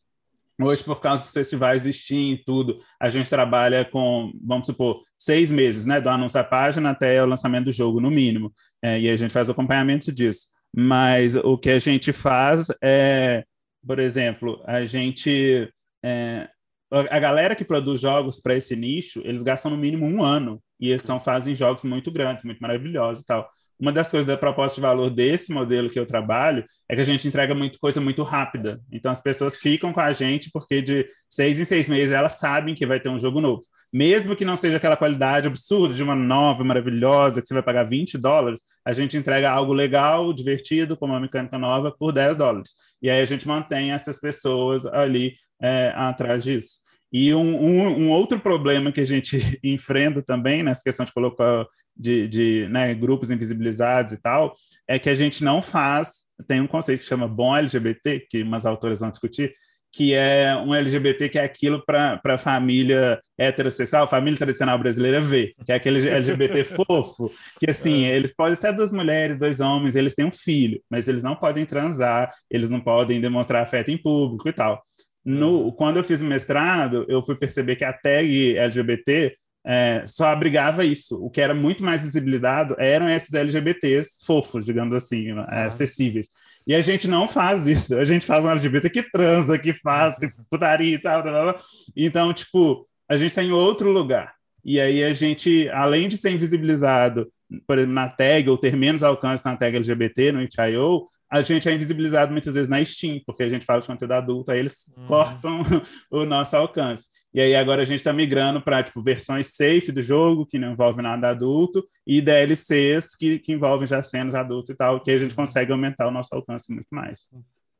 Hoje, por causa dos festivais de Steam e tudo, a gente trabalha com, vamos supor, seis meses, né? Do anúncio da página até o lançamento do jogo, no mínimo. É, e a gente faz o acompanhamento disso. Mas o que a gente faz é, por exemplo, a gente. É, a galera que produz jogos para esse nicho, eles gastam no mínimo um ano e eles são, fazem jogos muito grandes, muito maravilhosos e tal. Uma das coisas da proposta de valor desse modelo que eu trabalho é que a gente entrega muito coisa muito rápida. Então as pessoas ficam com a gente porque de seis em seis meses elas sabem que vai ter um jogo novo. Mesmo que não seja aquela qualidade absurda de uma nova, maravilhosa, que você vai pagar 20 dólares, a gente entrega algo legal, divertido, com uma mecânica nova, por 10 dólares. E aí a gente mantém essas pessoas ali é, atrás disso. E um, um, um, outro problema que a gente [laughs] enfrenta também nessa questão de colocar de, de né, grupos invisibilizados e tal, é que a gente não faz, tem um conceito que chama bom LGBT, que umas autoras vão discutir, que é um LGBT que é aquilo para a família heterossexual, família tradicional brasileira ver, que é aquele LGBT [laughs] fofo, que assim, é. eles podem ser duas mulheres, dois homens, eles têm um filho, mas eles não podem transar, eles não podem demonstrar afeto em público e tal. No, uhum. quando eu fiz o mestrado, eu fui perceber que a tag LGBT é, só abrigava isso. O que era muito mais visibilizado eram esses LGBTs fofos, digamos assim, uhum. acessíveis. E a gente não faz isso. A gente faz um LGBT que transa, que faz putaria e tal, tal, tal. Então, tipo, a gente está em outro lugar. E aí a gente, além de ser invisibilizado, por exemplo, na tag, ou ter menos alcance na tag LGBT, no itch.io, a gente é invisibilizado muitas vezes na Steam, porque a gente fala de conteúdo adulto, aí eles uhum. cortam [laughs] o nosso alcance. E aí agora a gente está migrando para tipo, versões safe do jogo, que não envolve nada adulto, e DLCs que, que envolvem já cenas adultos e tal, que a gente consegue aumentar o nosso alcance muito mais.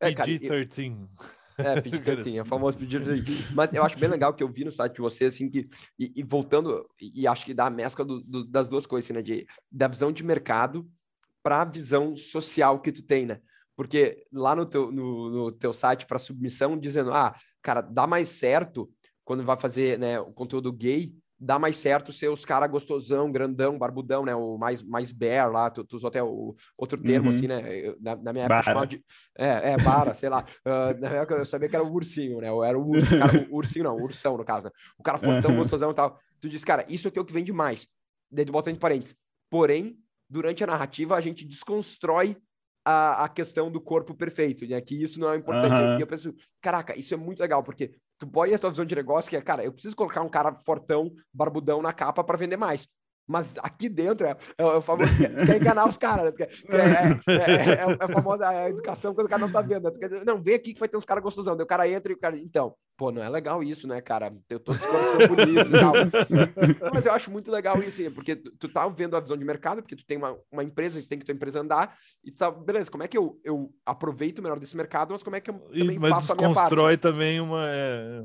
PG-13. É, PG-13, [laughs] é o famoso PG-13. Mas eu acho bem legal que eu vi no site de você, assim, que, e, e voltando, e, e, acho que dá a mescla do, do, das duas coisas, assim, né, de, da visão de mercado para a visão social que tu tem, né? Porque lá no teu, no, no teu site para submissão, dizendo, ah, cara, dá mais certo quando vai fazer né, o conteúdo gay dá mais certo ser os caras gostosão, grandão, barbudão, né? O mais, mais bear lá, tu, tu usou até o outro termo, uhum. assim, né? Eu, na, na, minha época chamava de. É, é, bara, sei lá. Uh, na época eu sabia que era o ursinho, né? Era o, urso, cara, o ursinho, não, o ursão, no caso. Né? O cara fortão, uhum. gostosão e tal. Tu diz, cara, isso aqui é o que vende mais. Daí tu bota entre parênteses. Porém, durante a narrativa, a gente desconstrói a, a questão do corpo perfeito, né? Que isso não é importante. Uhum. E eu penso, caraca, isso é muito legal, porque tu põe a tua visão de negócio que é, cara, eu preciso colocar um cara fortão, barbudão na capa para vender mais. Mas aqui dentro é, é, é o famoso. quer enganar os caras, né? É, é, é, é, a famosa a educação quando o cara não tá vendo. Né? Não, vem aqui que vai ter uns caras gostosão. Daí o cara entra e o cara. Então, pô, não é legal isso, né, cara? Eu tô bonitos e tal. Mas eu acho muito legal isso, porque tu, tu tá vendo a visão de mercado, porque tu tem uma, uma empresa que tem que tua empresa andar, e tu tá, beleza, como é que eu, eu aproveito o melhor desse mercado, mas como é que eu também mas faço a minha parte? constrói também uma. É...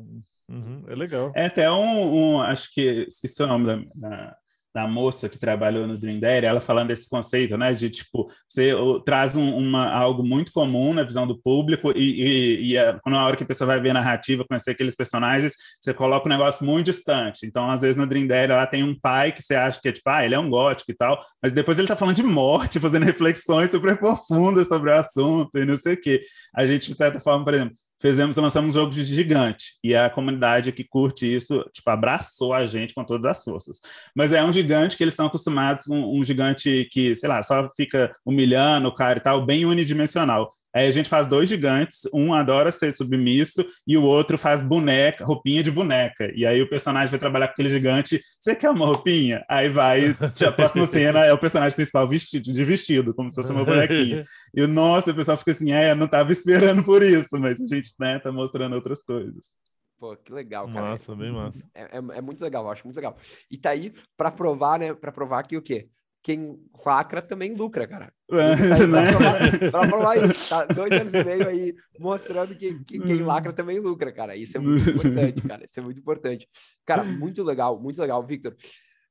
Uhum, é legal. É até um, um, acho que esqueci o nome da, da, da moça que trabalhou no Dream ela falando desse conceito, né, de tipo, você traz um, uma, algo muito comum na visão do público e, e, e a, na hora que a pessoa vai ver a narrativa, conhecer aqueles personagens, você coloca um negócio muito distante. Então, às vezes no Dream ela tem um pai que você acha que é tipo, ah, ele é um gótico e tal, mas depois ele tá falando de morte, fazendo [laughs] reflexões super profundas sobre o assunto e não sei o quê. A gente, de certa forma, por exemplo, fizemos, lançamos um jogo de gigante, e a comunidade que curte isso, tipo, abraçou a gente com todas as forças. Mas é um gigante que eles são acostumados com um gigante que, sei lá, só fica humilhando o cara e tal, bem unidimensional. Aí a gente faz dois gigantes, um adora ser submisso e o outro faz boneca, roupinha de boneca. E aí o personagem vai trabalhar com aquele gigante. Você quer uma roupinha? Aí vai, a próxima [laughs] cena é o personagem principal vestido, de vestido, como se fosse uma bonequinha. E nossa, o pessoal fica assim, é, eu não estava esperando por isso, mas a gente né, tá mostrando outras coisas. Pô, que legal, cara. Massa, bem massa. É, é, é muito legal, eu acho muito legal. E tá aí para provar, né? Para provar que o quê? Quem lacra também lucra, cara. É, né? Pra provar isso. Tá dois anos e meio aí mostrando que, que quem lacra também lucra, cara. Isso é muito importante, cara. Isso é muito importante. Cara, muito legal, muito legal, Victor.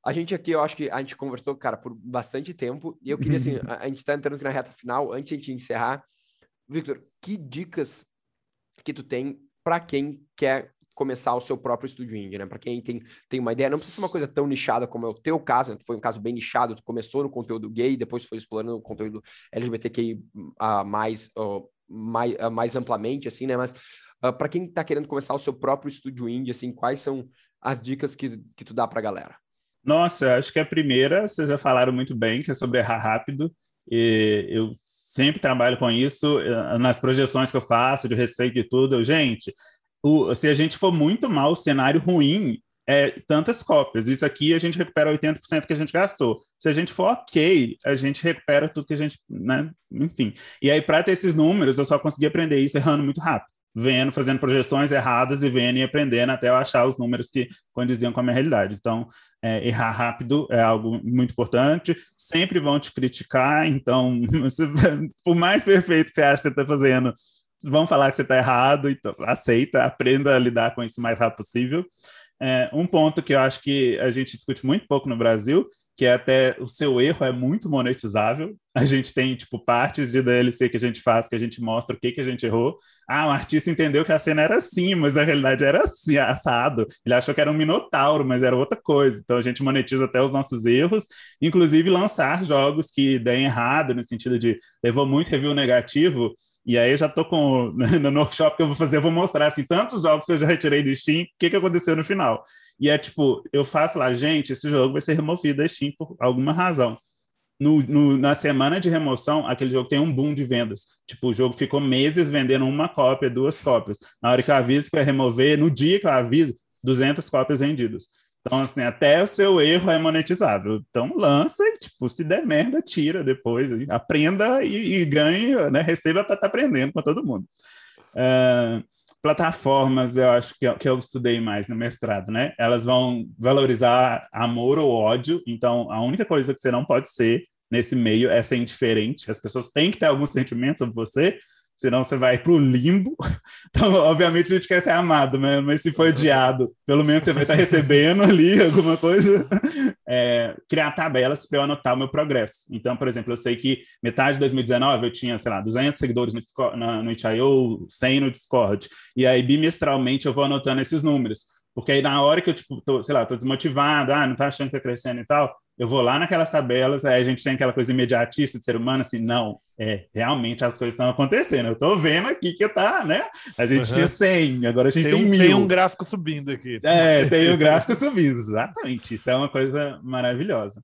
A gente aqui, eu acho que a gente conversou, cara, por bastante tempo. E eu queria, assim, a, a gente tá entrando aqui na reta final, antes de a gente encerrar. Victor, que dicas que tu tem para quem quer começar o seu próprio estúdio indie, né? Para quem tem, tem uma ideia, não precisa ser uma coisa tão nichada como é o teu caso, né? foi um caso bem nichado, tu começou no conteúdo gay, depois foi explorando o conteúdo LGBTQI uh, mais, uh, mais, uh, mais amplamente, assim, né? Mas uh, para quem está querendo começar o seu próprio estúdio indie, assim, quais são as dicas que, que tu dá para a galera? Nossa, acho que a primeira, vocês já falaram muito bem, que é sobre errar rápido. E eu sempre trabalho com isso eh, nas projeções que eu faço de respeito e tudo. Eu, gente, o, se a gente for muito mal, o cenário ruim é tantas cópias. Isso aqui a gente recupera 80% que a gente gastou. Se a gente for ok, a gente recupera tudo que a gente, né? Enfim. E aí, para ter esses números, eu só consegui aprender isso errando muito rápido. Vendo, fazendo projeções erradas e vendo e aprendendo até eu achar os números que condiziam com a minha realidade. Então, é, errar rápido é algo muito importante. Sempre vão te criticar, então, [laughs] por mais perfeito que você acha que você está fazendo, vão falar que você está errado, então aceita, aprenda a lidar com isso o mais rápido possível. É, um ponto que eu acho que a gente discute muito pouco no Brasil, que é até o seu erro é muito monetizável. A gente tem, tipo, partes de DLC que a gente faz, que a gente mostra o que, que a gente errou. Ah, o artista entendeu que a cena era assim, mas na realidade era assim, assado. Ele achou que era um minotauro, mas era outra coisa. Então a gente monetiza até os nossos erros, inclusive lançar jogos que deem errado, no sentido de levou muito review negativo, e aí eu já tô com [laughs] no workshop que eu vou fazer, eu vou mostrar assim, tantos jogos que eu já retirei do Steam, o que, que aconteceu no final. E é tipo, eu faço lá, gente, esse jogo vai ser removido da Steam por alguma razão. No, no, na semana de remoção, aquele jogo tem um boom de vendas. Tipo, o jogo ficou meses vendendo uma cópia, duas cópias. Na hora que eu aviso que vai remover, no dia que eu aviso, 200 cópias vendidas. Então, assim, até o seu erro é monetizável. Então, lança e, tipo, se der merda, tira depois. Aprenda e, e ganhe, né? Receba para estar tá aprendendo com todo mundo. Uh, plataformas, eu acho que, que eu estudei mais no mestrado, né? Elas vão valorizar amor ou ódio. Então, a única coisa que você não pode ser nesse meio é ser indiferente. As pessoas têm que ter algum sentimento sobre você, senão você vai para o limbo. [laughs] Então, obviamente, a gente quer ser amado, né? mas se for odiado, pelo menos você vai estar recebendo [laughs] ali alguma coisa. É, criar tabelas para eu anotar o meu progresso. Então, por exemplo, eu sei que metade de 2019 eu tinha, sei lá, 200 seguidores no, Discord, no, no itch.io, 100 no Discord, e aí bimestralmente eu vou anotando esses números. Porque aí na hora que eu, tipo, tô, sei lá, tô desmotivado, ah, não tá achando que tá crescendo e tal, eu vou lá naquelas tabelas, aí a gente tem aquela coisa imediatista de ser humano, assim, não, é, realmente as coisas estão acontecendo. Eu tô vendo aqui que tá, né? A gente uhum. tinha 100, agora a gente tem, tem um, mil. Tem um gráfico subindo aqui. É, tem um gráfico subindo, exatamente. Isso é uma coisa maravilhosa.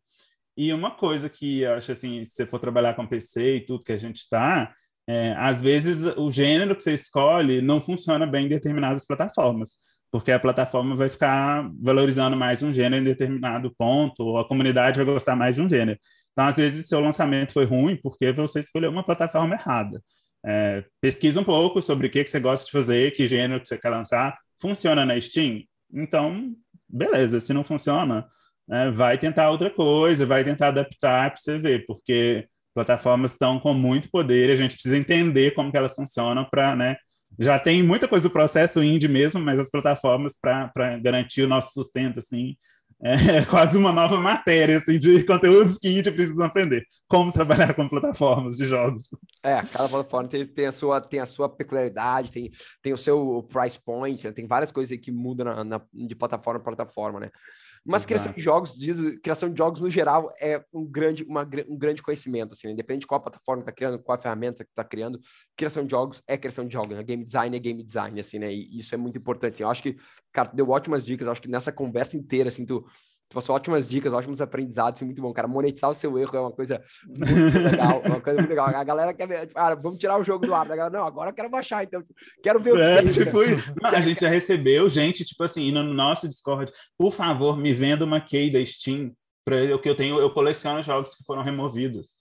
E uma coisa que eu acho assim, se você for trabalhar com PC e tudo que a gente tá, é, às vezes o gênero que você escolhe não funciona bem em determinadas plataformas porque a plataforma vai ficar valorizando mais um gênero em determinado ponto, ou a comunidade vai gostar mais de um gênero. Então, às vezes, seu lançamento foi ruim porque você escolheu uma plataforma errada. É, pesquisa um pouco sobre o que, que você gosta de fazer, que gênero que você quer lançar. Funciona na Steam? Então, beleza. Se não funciona, é, vai tentar outra coisa, vai tentar adaptar para você ver, porque plataformas estão com muito poder e a gente precisa entender como que elas funcionam para né, já tem muita coisa do processo indie mesmo, mas as plataformas para garantir o nosso sustento, assim, [laughs] é quase uma nova matéria assim, de conteúdos que indie precisam aprender. Como trabalhar com plataformas de jogos. É, cada plataforma tem, tem, a, sua, tem a sua peculiaridade, tem, tem o seu price point, né? tem várias coisas que mudam na, na, de plataforma para plataforma, né? Mas Exato. criação de jogos, diz, criação de jogos no geral é um grande, uma, um grande conhecimento, assim, né? independente de qual plataforma está criando, qual a ferramenta que está criando, criação de jogos é criação de jogos, né? Game design é game design, assim, né? E isso é muito importante. Assim. Eu acho que, cara, tu deu ótimas dicas, eu acho que nessa conversa inteira, assim, tu passou ótimas dicas, ótimos aprendizados, muito bom, cara. Monetizar o seu erro é uma coisa muito legal, uma coisa muito legal. A galera quer ver, tipo, cara, vamos tirar o jogo do ar. A galera, não, agora eu quero baixar, então, quero ver o que é, é tipo, A gente já recebeu gente, tipo assim, no nosso Discord, por favor, me venda uma key da Steam, para o que eu tenho, eu coleciono jogos que foram removidos.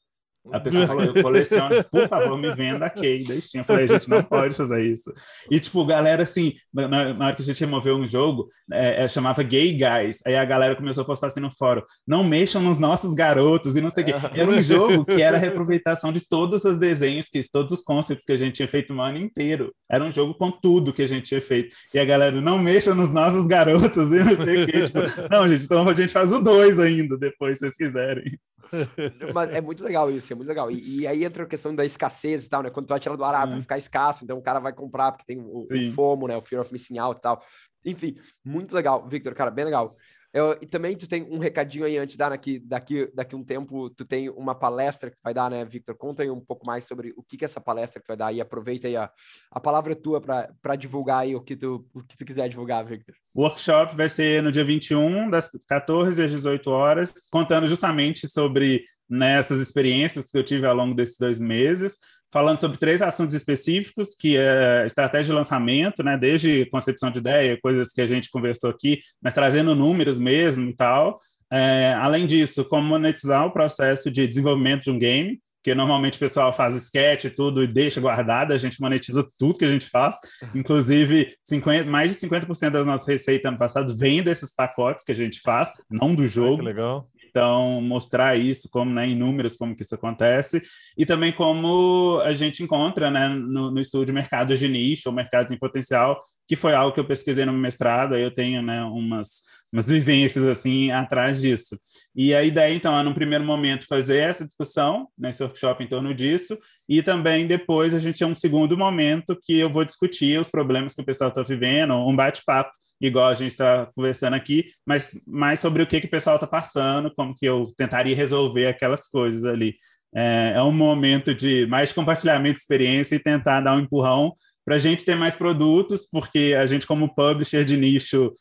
A pessoa falou, eu coleciono, por favor, me venda a key da Steam. Eu falei, a gente não pode fazer isso. E, tipo, galera, assim, na, hora que a gente removeu um jogo, é, é, chamava Gay Guys, aí a galera começou a postar assim no fórum, não mexam nos nossos garotos e não sei o quê. Era um jogo que era a reaproveitação de todos os desenhos, que, todos os conceitos que a gente tinha feito um ano inteiro. Era um jogo com tudo que a gente tinha feito. E a galera, não mexa nos nossos garotos e não sei o quê. Tipo, não, gente, então a gente faz o dois ainda, depois, se vocês quiserem. [laughs] Mas é muito legal isso, é muito legal. E, e, aí entra a questão da escassez e tal, né? Quando tu vai tirar do ar, ah, vai ficar escasso, então o cara vai comprar porque tem o, o FOMO, né? O Fear of Missing Out e tal. Enfim, muito legal, Victor, cara, bem legal. Eu, e também tu tem um recadinho aí antes de dar daqui, daqui, daqui um tempo, tu tem uma palestra que tu vai dar, né, Victor? Conta aí um pouco mais sobre o que, que é essa palestra que tu vai dar e aproveita aí a, a palavra tua para divulgar aí o que, tu, o que tu quiser divulgar, Victor. O workshop vai ser no dia 21, das 14 às 18 horas, contando justamente sobre né, essas experiências que eu tive ao longo desses dois meses, falando sobre três assuntos específicos, que é estratégia de lançamento, né, desde concepção de ideia, coisas que a gente conversou aqui, mas trazendo números mesmo e tal. É, além disso, como monetizar o processo de desenvolvimento de um game, que normalmente o pessoal faz sketch e tudo e deixa guardado, a gente monetiza tudo que a gente faz, inclusive 50, mais de 50% das nossas receitas ano passado vem desses pacotes que a gente faz, não do jogo. Ah, legal. Então, mostrar isso, como né, em números, como que isso acontece, e também como a gente encontra né, no, no estúdio mercados de nicho ou mercados em potencial, que foi algo que eu pesquisei no mestrado, aí eu tenho né, umas, umas vivências assim atrás disso. E a ideia, então, é, no primeiro momento, fazer essa discussão nesse workshop em torno disso, e também depois a gente tem um segundo momento que eu vou discutir os problemas que o pessoal está vivendo, um bate-papo igual a gente está conversando aqui, mas mais sobre o que, que o pessoal está passando, como que eu tentaria resolver aquelas coisas ali. É, é um momento de mais compartilhamento de experiência e tentar dar um empurrão para a gente ter mais produtos, porque a gente, como publisher de nicho,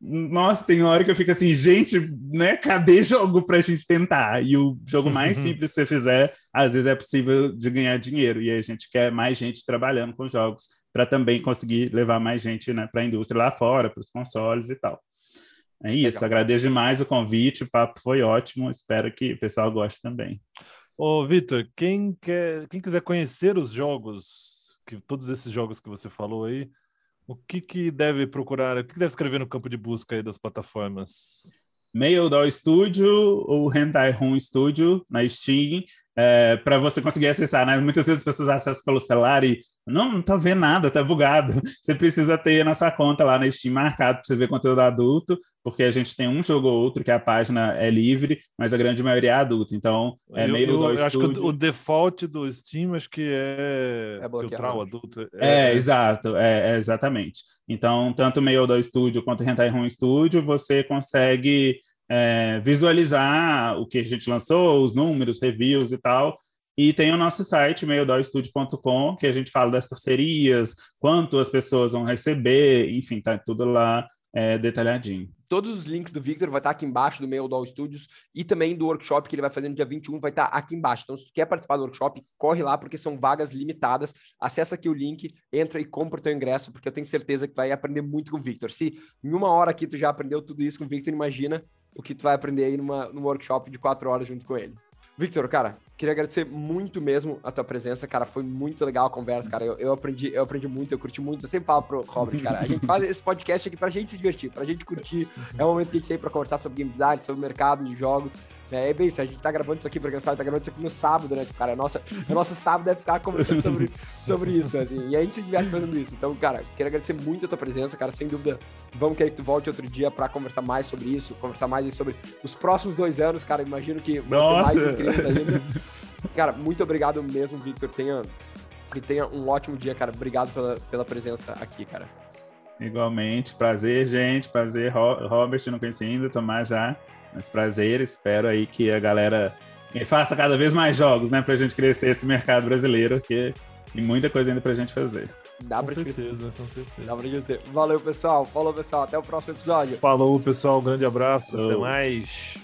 nossa, tem hora que eu fico assim, gente, né? Cadê jogo para a gente tentar? E o jogo mais simples que você fizer, às vezes é possível de ganhar dinheiro. E a gente quer mais gente trabalhando com jogos para também conseguir levar mais gente né, para a indústria lá fora, para os consoles e tal. É isso, Legal. agradeço demais o convite, o papo foi ótimo, espero que o pessoal goste também. Ô, Vitor, quem, quer, quem quiser conhecer os jogos, que todos esses jogos que você falou aí, o que, que deve procurar, o que, que deve escrever no campo de busca aí das plataformas? Mail Doll Studio ou Hentai Room Studio na Steam, é, para você conseguir acessar. Né? Muitas vezes as pessoas acessam pelo celular e Não, não tá vendo nada, tá bugado. [laughs] Você precisa ter a nossa conta lá na Steam marcado para você ver conteúdo adulto, porque a gente tem um jogo ou outro que a página é livre, mas a grande maioria é adulto. Então, é eu, meio eu, do eu acho que estúdio. o, o default do Steam acho que é, É filtrar o adulto. É, exato, é, é, exatamente. Então, tanto o Mail do Studio quanto o Hentai Room Studio, você consegue é, visualizar o que a gente lançou, os números, reviews e tal. E tem o nosso site, maildoorstudio.com, que a gente fala das parcerias, quanto as pessoas vão receber, enfim, tá tudo lá é, detalhadinho. Todos os links do Victor vai estar aqui embaixo do Mail Doll Studios e também do workshop que ele vai fazer no dia 21 vai estar aqui embaixo. Então, se tu quer participar do workshop, corre lá porque são vagas limitadas. Acessa aqui o link, entra e compra o teu ingresso, porque eu tenho certeza que vai aprender muito com o Victor. Se em uma hora aqui tu já aprendeu tudo isso com o Victor, imagina o que tu vai aprender aí numa, num workshop de quatro horas junto com ele. Victor, cara, queria agradecer muito mesmo a tua presença, cara. Foi muito legal a conversa, cara. Eu, eu aprendi, eu aprendi muito, eu curti muito. Eu sempre falo pro Robert, cara, a gente faz esse podcast aqui pra gente se divertir, pra gente curtir. É um momento que a gente tem pra conversar sobre game design, sobre o mercado de jogos. É, é bem isso, a gente tá gravando isso aqui, pra quem sabe, tá gravando isso aqui no sábado, né? Tipo, cara, nossa, a nossa sábado deve ficar conversando sobre, sobre isso, assim. E a gente se diverte fazendo isso. Então, cara, queria agradecer muito a tua presença, cara. Sem dúvida, vamos querer que tu volte outro dia pra conversar mais sobre isso, conversar mais sobre os próximos dois anos, cara. Imagino que vão ser mais incríveis ainda. Cara, muito obrigado mesmo, Victor. Tenha, que tenha um ótimo dia, cara. Obrigado pela, pela presença aqui, cara. Igualmente, prazer, gente, prazer, Ro- Robert, não conheci ainda, Tomás já, mas prazer, espero aí que a galera faça cada vez mais jogos, né, pra gente crescer esse mercado brasileiro, que tem muita coisa ainda pra gente fazer. Dá Com pra te crescer. certeza, com certeza. Dá pra gente ter. Valeu, pessoal. Falou, pessoal. Até o próximo episódio. Falou, pessoal. Um grande abraço. Falou. Até mais.